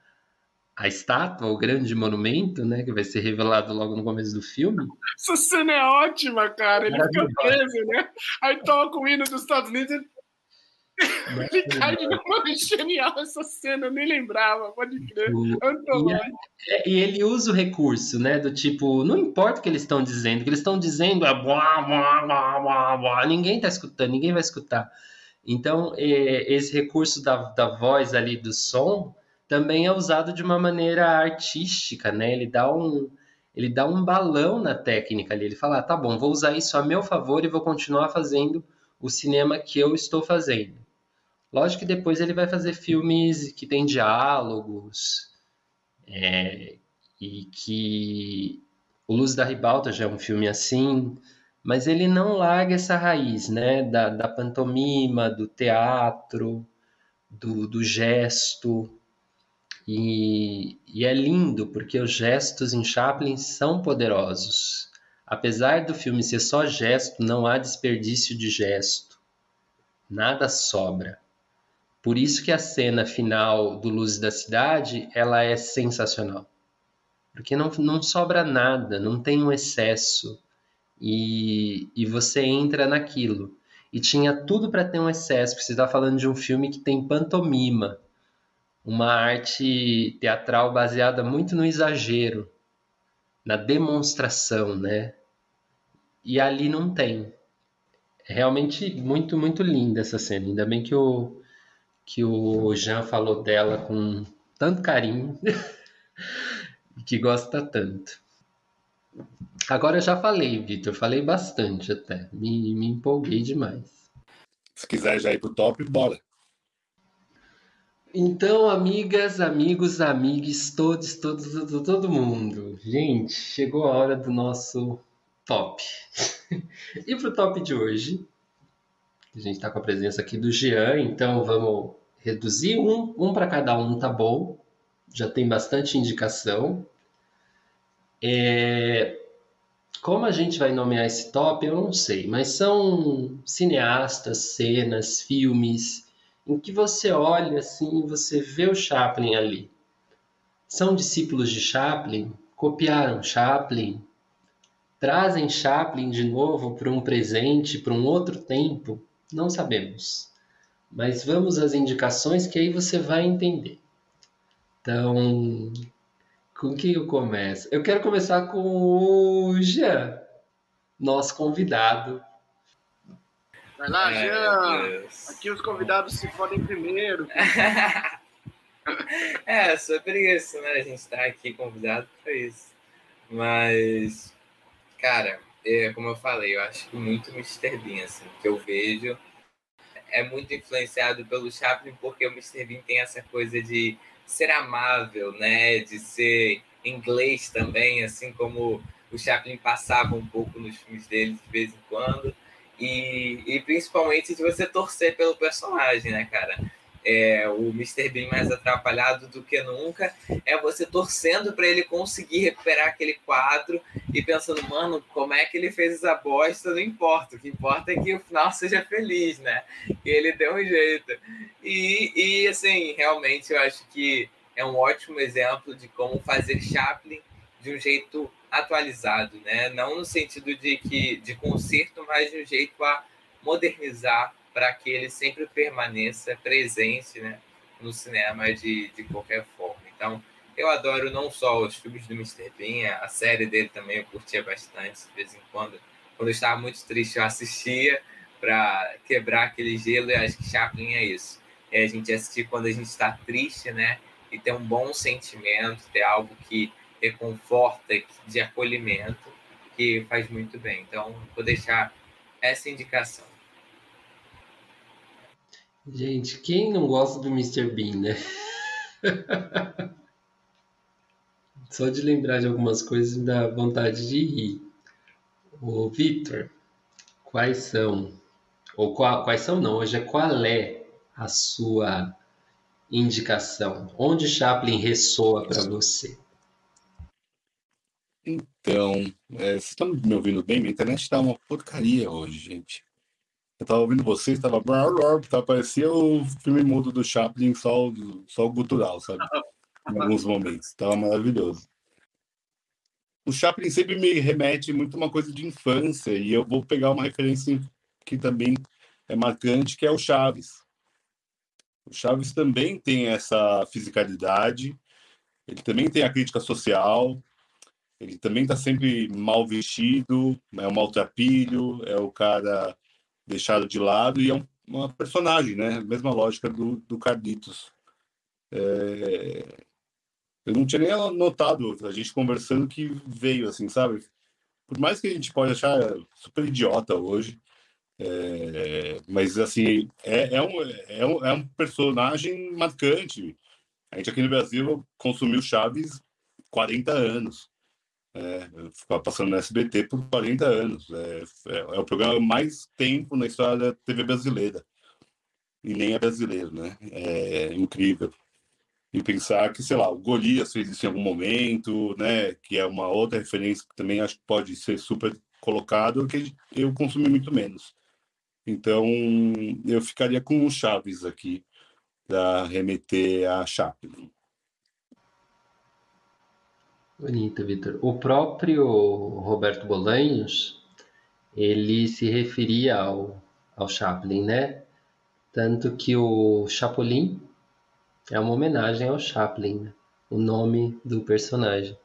a estátua, o grande monumento, né, que vai ser revelado logo no começo do filme. Essa cena é ótima, cara. Ele fica preso, né? Aí toca o hino dos Estados Unidos de novo, genial essa cena, eu nem lembrava, pode crer. E, e, ele usa o recurso, né? Do tipo, não importa o que eles estão dizendo, o que eles estão dizendo é blá, blá, blá, blá, blá. ninguém está escutando, ninguém vai escutar. Então, é, esse recurso da, da voz ali, do som, também é usado de uma maneira artística, né? Ele dá um. ele dá um balão na técnica ali. Ele fala: ah, tá bom, vou usar isso a meu favor e vou continuar fazendo o cinema que eu estou fazendo. Lógico que depois ele vai fazer filmes que têm diálogos, é, e que o Luz da Ribalta já é um filme assim, mas ele não larga essa raiz, né, da, da pantomima, do teatro, do, do gesto, e, e, é lindo porque os gestos em Chaplin são poderosos. Apesar do filme ser só gesto, não há desperdício de gesto. Nada sobra. Por isso que a cena final do Luz da Cidade, ela é sensacional. Porque não, não sobra nada, não tem um excesso. E, e você entra naquilo. E tinha tudo para ter um excesso, porque você está falando de um filme que tem pantomima, uma arte teatral baseada muito no exagero, na demonstração, né? E ali não tem. É realmente muito, muito linda essa cena. Ainda bem que o, que o Jean falou dela com tanto carinho e que gosta tanto. Agora eu já falei, Vitor, falei bastante até. Me, me empolguei demais. Se quiser já ir pro top, bora. Então, amigas, amigos, amigues, todos, todos, todo, todo mundo. Gente, chegou a hora do nosso top. e pro top de hoje, a gente está com a presença aqui do Jean, então vamos reduzir um, um para cada um, tá bom? Já tem bastante indicação. É... Como a gente vai nomear esse top, eu não sei, mas são cineastas, cenas, filmes em que você olha assim e você vê o Chaplin ali. São discípulos de Chaplin, copiaram Chaplin, trazem Chaplin de novo para um presente, para um outro tempo. Não sabemos. Mas vamos às indicações que aí você vai entender. Então, com quem eu começo? Eu quero começar com o Jean, nosso convidado. Vai lá, é, Jean! Aqui os convidados se fodem primeiro. é, sobre isso, né? A gente está aqui convidado para isso. Mas, cara, é, como eu falei, eu acho que muito Mr. Bean, assim, que eu vejo é muito influenciado pelo Chaplin, porque o Mr. Bean tem essa coisa de ser amável, né? De ser inglês também, assim como o Chaplin passava um pouco nos filmes dele de vez em quando. E, e principalmente de você torcer pelo personagem, né, cara? É, o Mr. Bean mais atrapalhado do que nunca, é você torcendo para ele conseguir recuperar aquele quadro e pensando, mano, como é que ele fez essa bosta? Não importa, o que importa é que o final seja feliz, né? E ele deu um jeito. E, e assim, realmente eu acho que é um ótimo exemplo de como fazer Chaplin de um jeito atualizado, né? Não no sentido de que de conserto, mas de um jeito a modernizar para que ele sempre permaneça presente né, no cinema de, de qualquer forma. Então, eu adoro não só os filmes do Mr. Bean, a série dele também eu curtia bastante, de vez em quando. Quando eu estava muito triste, eu assistia para quebrar aquele gelo, e acho que Chaplin é isso. É a gente assistir quando a gente está triste, né? E ter um bom sentimento, ter algo que reconforta, de acolhimento, que faz muito bem. Então, vou deixar essa indicação. Gente, quem não gosta do Mr. Bean, né? Só de lembrar de algumas coisas me dá vontade de rir. Ô, Victor, quais são, ou qual, quais são não, hoje é qual é a sua indicação? Onde Chaplin ressoa para você? Então, é, vocês estão me ouvindo bem? Minha internet está uma porcaria hoje, gente. Eu tava ouvindo vocês, tava. Tava parecia o filme mudo do Chaplin, só, só o gutural, sabe? Em alguns momentos. Tava maravilhoso. O Chaplin sempre me remete muito a uma coisa de infância, e eu vou pegar uma referência que também é marcante, que é o Chaves. O Chaves também tem essa fisicalidade, ele também tem a crítica social, ele também está sempre mal vestido, é um maltrapilho, é o cara deixado de lado e é um, uma personagem, né? Mesma lógica do, do Carlitos. É... Eu não tinha nem notado, a gente conversando que veio, assim, sabe? Por mais que a gente pode achar super idiota hoje, é, mas, assim, é, é, um, é, um, é um personagem marcante. A gente aqui no Brasil consumiu Chaves 40 anos. É, passando no SBT por 40 anos. É, é, é, o programa mais tempo na história da TV brasileira. E nem é brasileiro, né? É incrível. E pensar que, sei lá, o Golias fez isso em algum momento, né? Que é uma outra referência que também acho que pode ser super colocado, que eu consumi muito menos. Então, eu ficaria com o Chaves aqui, para remeter a Chaplin. Bonito, Vitor. O próprio Roberto Bolanhos, ele se referia ao, ao Chaplin, né? Tanto que o Chapolin é uma homenagem ao Chaplin, né? o nome do personagem.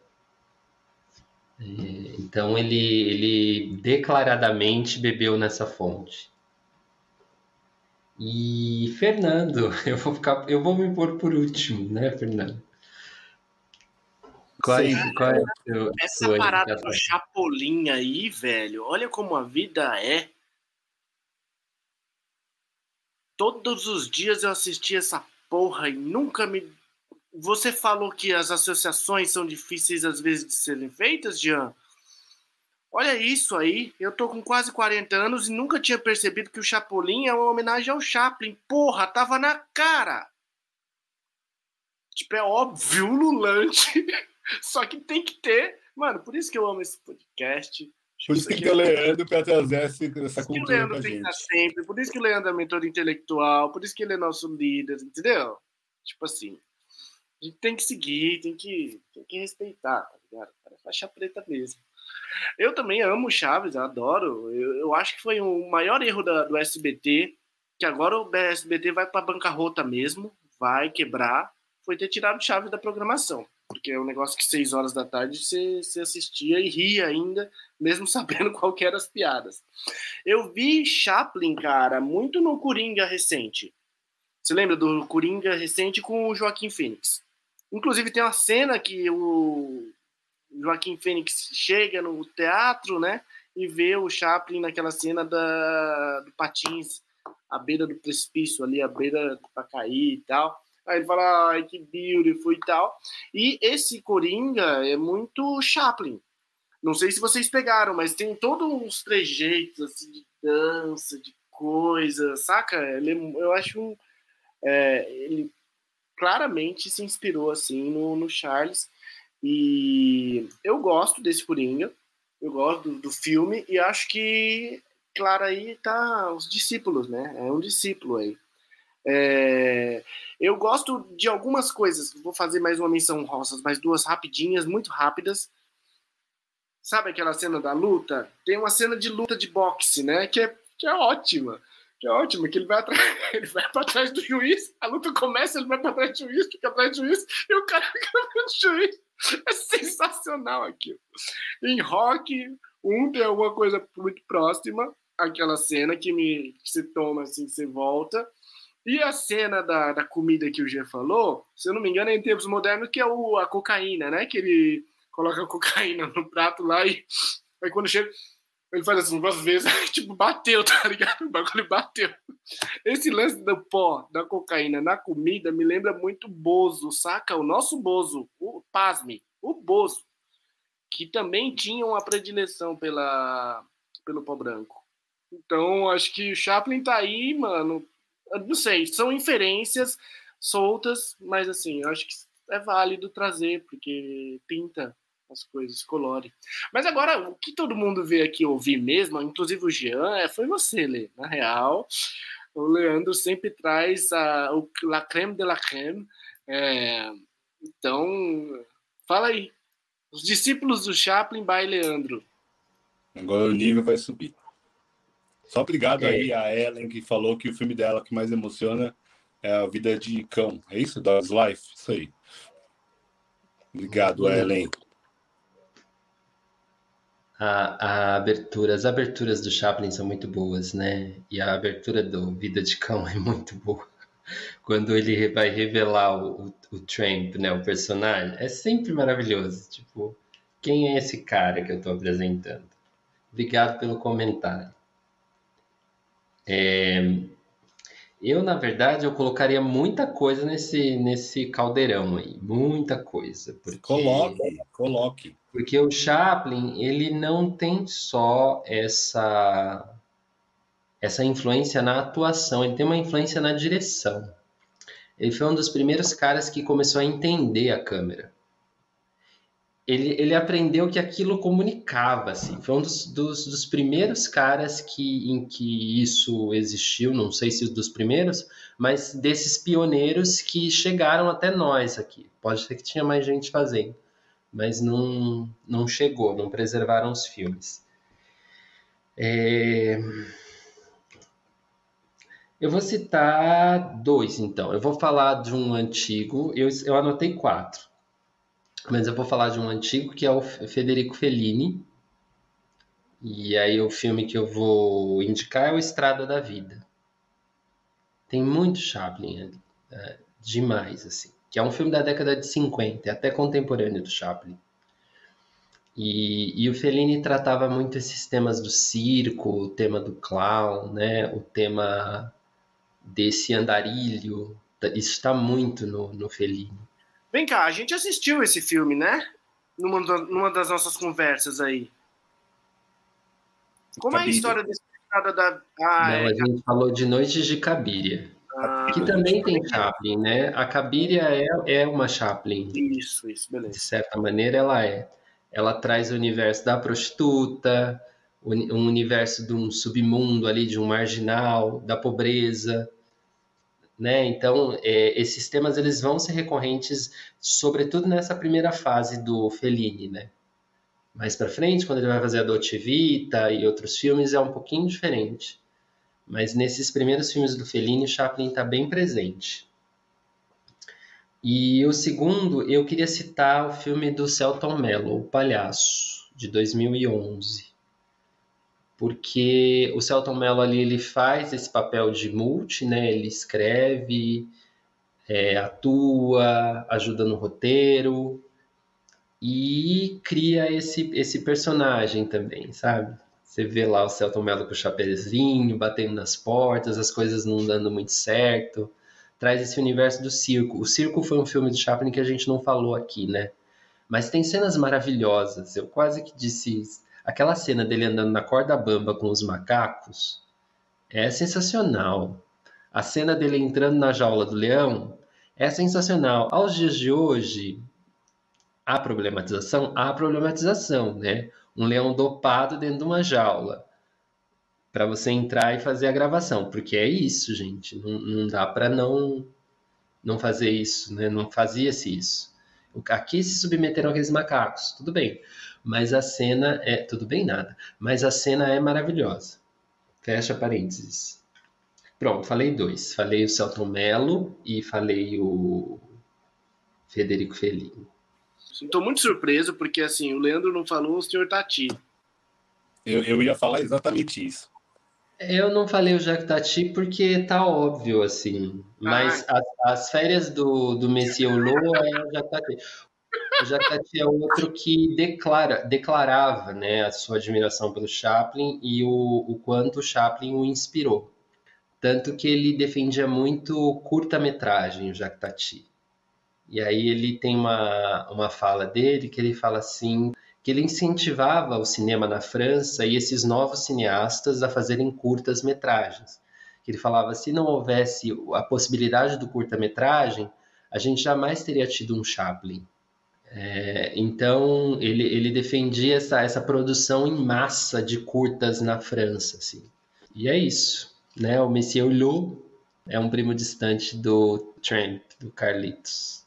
É, então ele, ele declaradamente bebeu nessa fonte. E Fernando, eu vou ficar, eu vou me pôr por último, né, Fernando? Qual é, qual é seu, Essa parada do Chapolin aí, velho, olha como a vida é. Todos os dias eu assisti essa porra e nunca me. Você falou que as associações são difíceis às vezes de serem feitas, Jean? Olha isso aí, eu tô com quase 40 anos e nunca tinha percebido que o Chapolin é uma homenagem ao Chaplin. Porra, tava na cara! Tipo, é óbvio, lulante. Só que tem que ter. Mano, por isso que eu amo esse podcast. Por isso que tem que ter o Leandro para trazer essa, essa cultura. Por isso que o Leandro tem que estar sempre. Por isso que o Leandro é mentor intelectual. Por isso que ele é nosso líder, entendeu? Tipo assim. A gente tem que seguir, tem que, tem que respeitar, tá ligado? Cara, é faixa preta mesmo. Eu também amo Chaves, eu adoro. Eu, eu acho que foi o maior erro da, do SBT, que agora o SBT vai para bancarrota mesmo, vai quebrar, foi ter tirado Chaves da programação porque é um negócio que seis horas da tarde você, você assistia e ria ainda, mesmo sabendo qual que eram as piadas. Eu vi Chaplin, cara, muito no Coringa recente. Você lembra do Coringa recente com o Joaquim Fênix? Inclusive tem uma cena que o Joaquim Fênix chega no teatro, né, e vê o Chaplin naquela cena da, do patins, à beira do precipício ali, à beira para cair e tal. Aí ele fala, ai, que beautiful e tal. E esse Coringa é muito Chaplin. Não sei se vocês pegaram, mas tem todos uns trejeitos assim, de dança, de coisa, saca? Ele, é eu acho um, é, ele claramente se inspirou assim no, no, Charles. E eu gosto desse Coringa, eu gosto do, do filme e acho que, claro, aí tá os discípulos, né? É um discípulo aí. É, eu gosto de algumas coisas. Vou fazer mais uma menção rosa, mais duas rapidinhas, muito rápidas. Sabe aquela cena da luta? Tem uma cena de luta de boxe, né? Que é, que é ótima. Que é ótima, que ele vai, atrás, ele vai pra trás do juiz, a luta começa, ele vai pra trás do juiz, fica atrás do juiz, e o cara fica atrás do juiz. É sensacional aquilo. Em rock, um tem alguma coisa muito próxima, aquela cena que me que você toma assim, você volta. E a cena da, da comida que o G falou, se eu não me engano, é em tempos modernos, que é o, a cocaína, né? Que ele coloca a cocaína no prato lá e aí quando chega, ele faz assim duas vezes, tipo, bateu, tá ligado? O bagulho bateu. Esse lance do pó, da cocaína na comida me lembra muito Bozo, saca? O nosso Bozo, o pasme, o Bozo, que também tinha uma predileção pela, pelo pó branco. Então, acho que o Chaplin tá aí, mano, não sei, são inferências soltas, mas assim, eu acho que é válido trazer, porque pinta as coisas, colore. Mas agora, o que todo mundo veio aqui ouvir mesmo, inclusive o Jean, é, foi você, Lê. Na real, o Leandro sempre traz a, o la creme de la creme. É, então, fala aí. Os discípulos do Chaplin by Leandro. Agora o nível vai subir. Só obrigado é. aí a Ellen que falou que o filme dela que mais emociona é a vida de cão. É isso? Das Life? Isso aí. Obrigado, Ellen. A, a, abertura, as aberturas do Chaplin são muito boas, né? E a abertura do Vida de Cão é muito boa. quando ele vai revelar o, o, o Tramp, né, o personagem, é sempre maravilhoso. Tipo, quem é esse cara que eu estou apresentando? Obrigado pelo comentário. É, eu, na verdade, eu colocaria muita coisa nesse, nesse caldeirão aí. Muita coisa. Porque, coloque, coloque. Porque o Chaplin, ele não tem só essa, essa influência na atuação, ele tem uma influência na direção. Ele foi um dos primeiros caras que começou a entender a câmera ele, ele aprendeu que aquilo comunicava, assim. Foi um dos, dos, dos, primeiros caras que, em que isso existiu, não sei se dos primeiros, mas desses pioneiros que chegaram até nós aqui. Pode ser que tinha mais gente fazendo, mas não, não chegou, não preservaram os filmes. É... Eu vou citar dois, então. Eu vou falar de um antigo, eu, eu anotei quatro mas eu vou falar de um antigo que é o Federico Fellini. E aí o filme que eu vou indicar é o Estrada da Vida. Tem muito Chaplin ali, é, demais assim. Que é um filme da década de 50, é até contemporâneo do Chaplin. E, e, o Fellini tratava muito esses temas do circo, o tema do clown, né? o tema desse andarilho. Isso está muito no, no Fellini. Vem cá, a gente assistiu esse filme, né? Numa, numa das nossas conversas aí. Como Cabiria. é a história desse cara da. Ah, Não, é... a gente falou de Noites de Cabiria. Ah, que também tem Chaplin, né? A Cabiria é, é uma Chaplin. Isso, isso, beleza. De certa maneira, ela é. Ela traz o universo da prostituta, um universo de um submundo ali, de um marginal, da pobreza, né? Então, é, esses temas eles vão ser recorrentes, sobretudo nessa primeira fase do Fellini, né? Mais para frente, quando ele vai fazer a Dolce Vita e outros filmes, é um pouquinho diferente. Mas nesses primeiros filmes do Fellini, Chaplin está bem presente. E o segundo, eu queria citar o filme do Celton Mello, O Palhaço, de 2011 porque o Celton Mello ali ele faz esse papel de multi, né? Ele escreve, é, atua, ajuda no roteiro e cria esse, esse personagem também, sabe? Você vê lá o Celton Mello com o chapeuzinho, batendo nas portas, as coisas não dando muito certo. Traz esse universo do circo. O Circo foi um filme de Chaplin que a gente não falou aqui, né? Mas tem cenas maravilhosas. Eu quase que disse Aquela cena dele andando na corda bamba com os macacos é sensacional. A cena dele entrando na jaula do leão é sensacional. Aos dias de hoje, há problematização? Há problematização, né? Um leão dopado dentro de uma jaula para você entrar e fazer a gravação, porque é isso, gente. Não, não dá para não não fazer isso, né? Não fazia-se isso. Aqui se submeteram aqueles macacos, tudo bem mas a cena é. Tudo bem, nada. Mas a cena é maravilhosa. Fecha parênteses. Pronto, falei dois. Falei o Celton Mello e falei o Federico Fellini. Estou muito surpreso, porque assim, o Leandro não falou o senhor Tati. Eu, eu ia falar exatamente isso. Eu não falei o Jacques Tati porque tá óbvio, assim. Mas ah. as, as, férias do, do Messias Lô é o Jacques Tati. O Jacquet é outro que declara, declarava né, a sua admiração pelo Chaplin e o, o quanto o Chaplin o inspirou. Tanto que ele defendia muito curta-metragem, o Jacques Tati. E aí ele tem uma, uma fala dele que ele fala assim que ele incentivava o cinema na França e esses novos cineastas a fazerem curtas metragens. Ele falava se não houvesse a possibilidade do curta-metragem, a gente jamais teria tido um Chaplin. É, então ele, ele defendia essa, essa produção em massa de curtas na França, assim. E é isso, né? O Monsieur Hulot é um primo distante do Tramp, do Carlitos.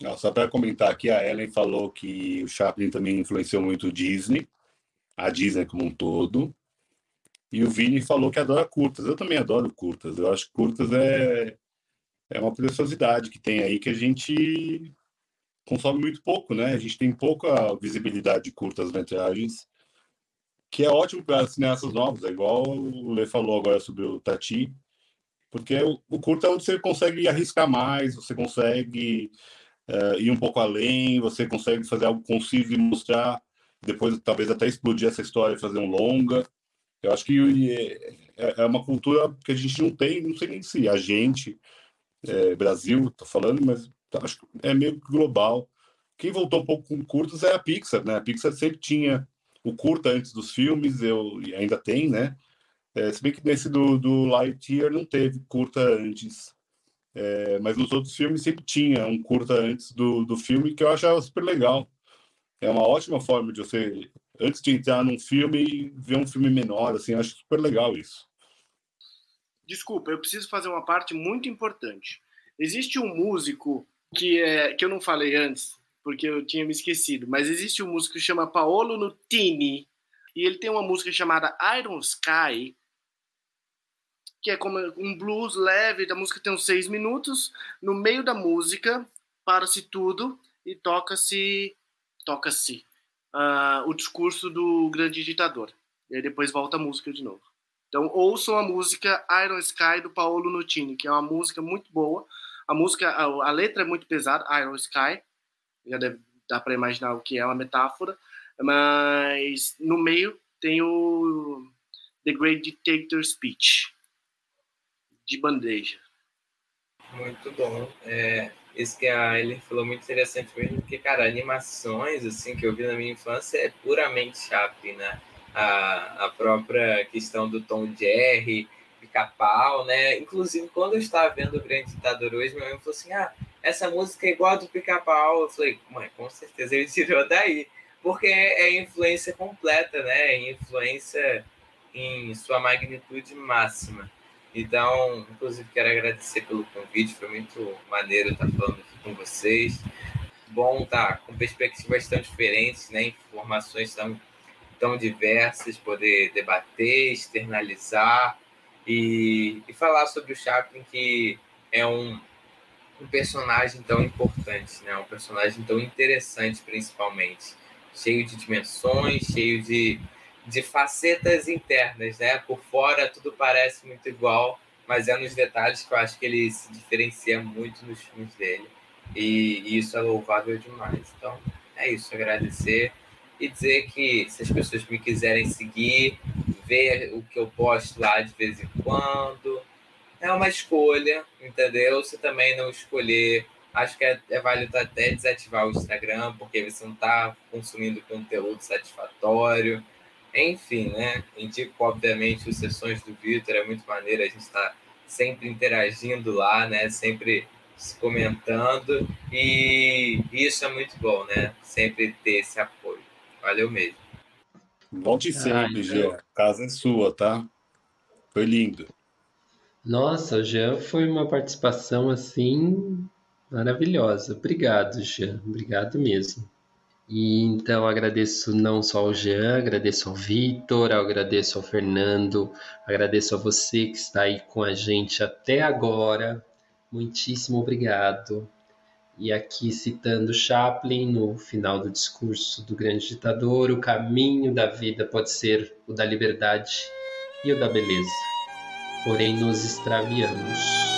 Não, só para comentar aqui, a Ellen falou que o Chaplin também influenciou muito o Disney, a Disney como um todo. E o Vini falou que adora curtas. Eu também adoro curtas. Eu acho que curtas é, é uma preciosidade que tem aí que a gente consome muito pouco, né? A gente tem pouca visibilidade de curtas metragens, que é ótimo para cineastas novos, é igual o Lê falou agora sobre o Tati. Porque o, o curta é onde você consegue arriscar mais, você consegue uh, ir um pouco além, você consegue fazer algo conciso e mostrar, depois talvez até explodir essa história e fazer um longa. Eu acho que é, é uma cultura que a gente não tem, não sei nem se a gente, é, Brasil, estou falando, mas acho que é meio global. Quem voltou um pouco com curtas é a Pixar, né? A Pixar sempre tinha o curta antes dos filmes, eu ainda tem, né? É, se bem que nesse do, do Lightyear não teve curta antes. É, mas nos outros filmes sempre tinha um curta antes do, do filme que eu achava super legal. É uma ótima forma de você, antes de entrar num filme, ver um filme menor, assim, acho super legal isso. Desculpa, eu preciso fazer uma parte muito importante. Existe um músico que, é, que eu não falei antes, porque eu tinha me esquecido, mas existe um músico que chama Paolo Nutini, e ele tem uma música chamada Iron Sky, que é como um blues leve, a música tem uns seis minutos, no meio da música, para-se tudo e toca-se toca-se uh, o discurso do grande ditador. E aí depois volta a música de novo. Então ouçam a música Iron Sky do Paolo Nutini, que é uma música muito boa. A música, a, a letra é muito pesada, Iron Sky, já deve dar para imaginar o que é uma metáfora, mas no meio tem o The Great Dictator Speech, de bandeja. Muito bom. É, isso que a Ellen falou muito interessante mesmo, porque, cara, animações, assim, que eu vi na minha infância é puramente Chaplin, né? A, a própria questão do Tom Jerry, Pica-Pau, né? Inclusive, quando eu estava vendo o Grande Ditador hoje, meu mãe falou assim, ah, essa música é igual a do Pica-Pau. Eu falei, mãe, com certeza ele tirou daí. Porque é influência completa, né? É influência em sua magnitude máxima. Então, inclusive, quero agradecer pelo convite, foi muito maneiro estar falando aqui com vocês. Bom tá com perspectivas tão diferentes, né? informações tão, tão diversas, poder debater, externalizar e, e falar sobre o Chaplin, que é um, um personagem tão importante, né? um personagem tão interessante, principalmente, cheio de dimensões, cheio de de facetas internas, né? Por fora tudo parece muito igual, mas é nos detalhes que eu acho que ele se diferencia muito nos filmes dele. E, e isso é louvável demais. Então, é isso, agradecer e dizer que se as pessoas me quiserem seguir, ver o que eu posto lá de vez em quando, é uma escolha, entendeu? Se também não escolher, acho que é, é válido até desativar o Instagram, porque você não está consumindo conteúdo satisfatório enfim, né? Indico, obviamente, os sessões do Vitor, é muito maneiro, a gente está sempre interagindo lá, né? Sempre se comentando, e isso é muito bom, né? Sempre ter esse apoio. Valeu mesmo. Volte sempre, Jean. A casa é sua, tá? Foi lindo. Nossa, Jean foi uma participação assim maravilhosa. Obrigado, Jean. Obrigado mesmo. E então agradeço não só ao Jean, agradeço ao Vitor, agradeço ao Fernando, agradeço a você que está aí com a gente até agora. Muitíssimo obrigado. E aqui citando Chaplin no final do discurso do grande ditador, o caminho da vida pode ser o da liberdade e o da beleza. Porém nos extraviamos.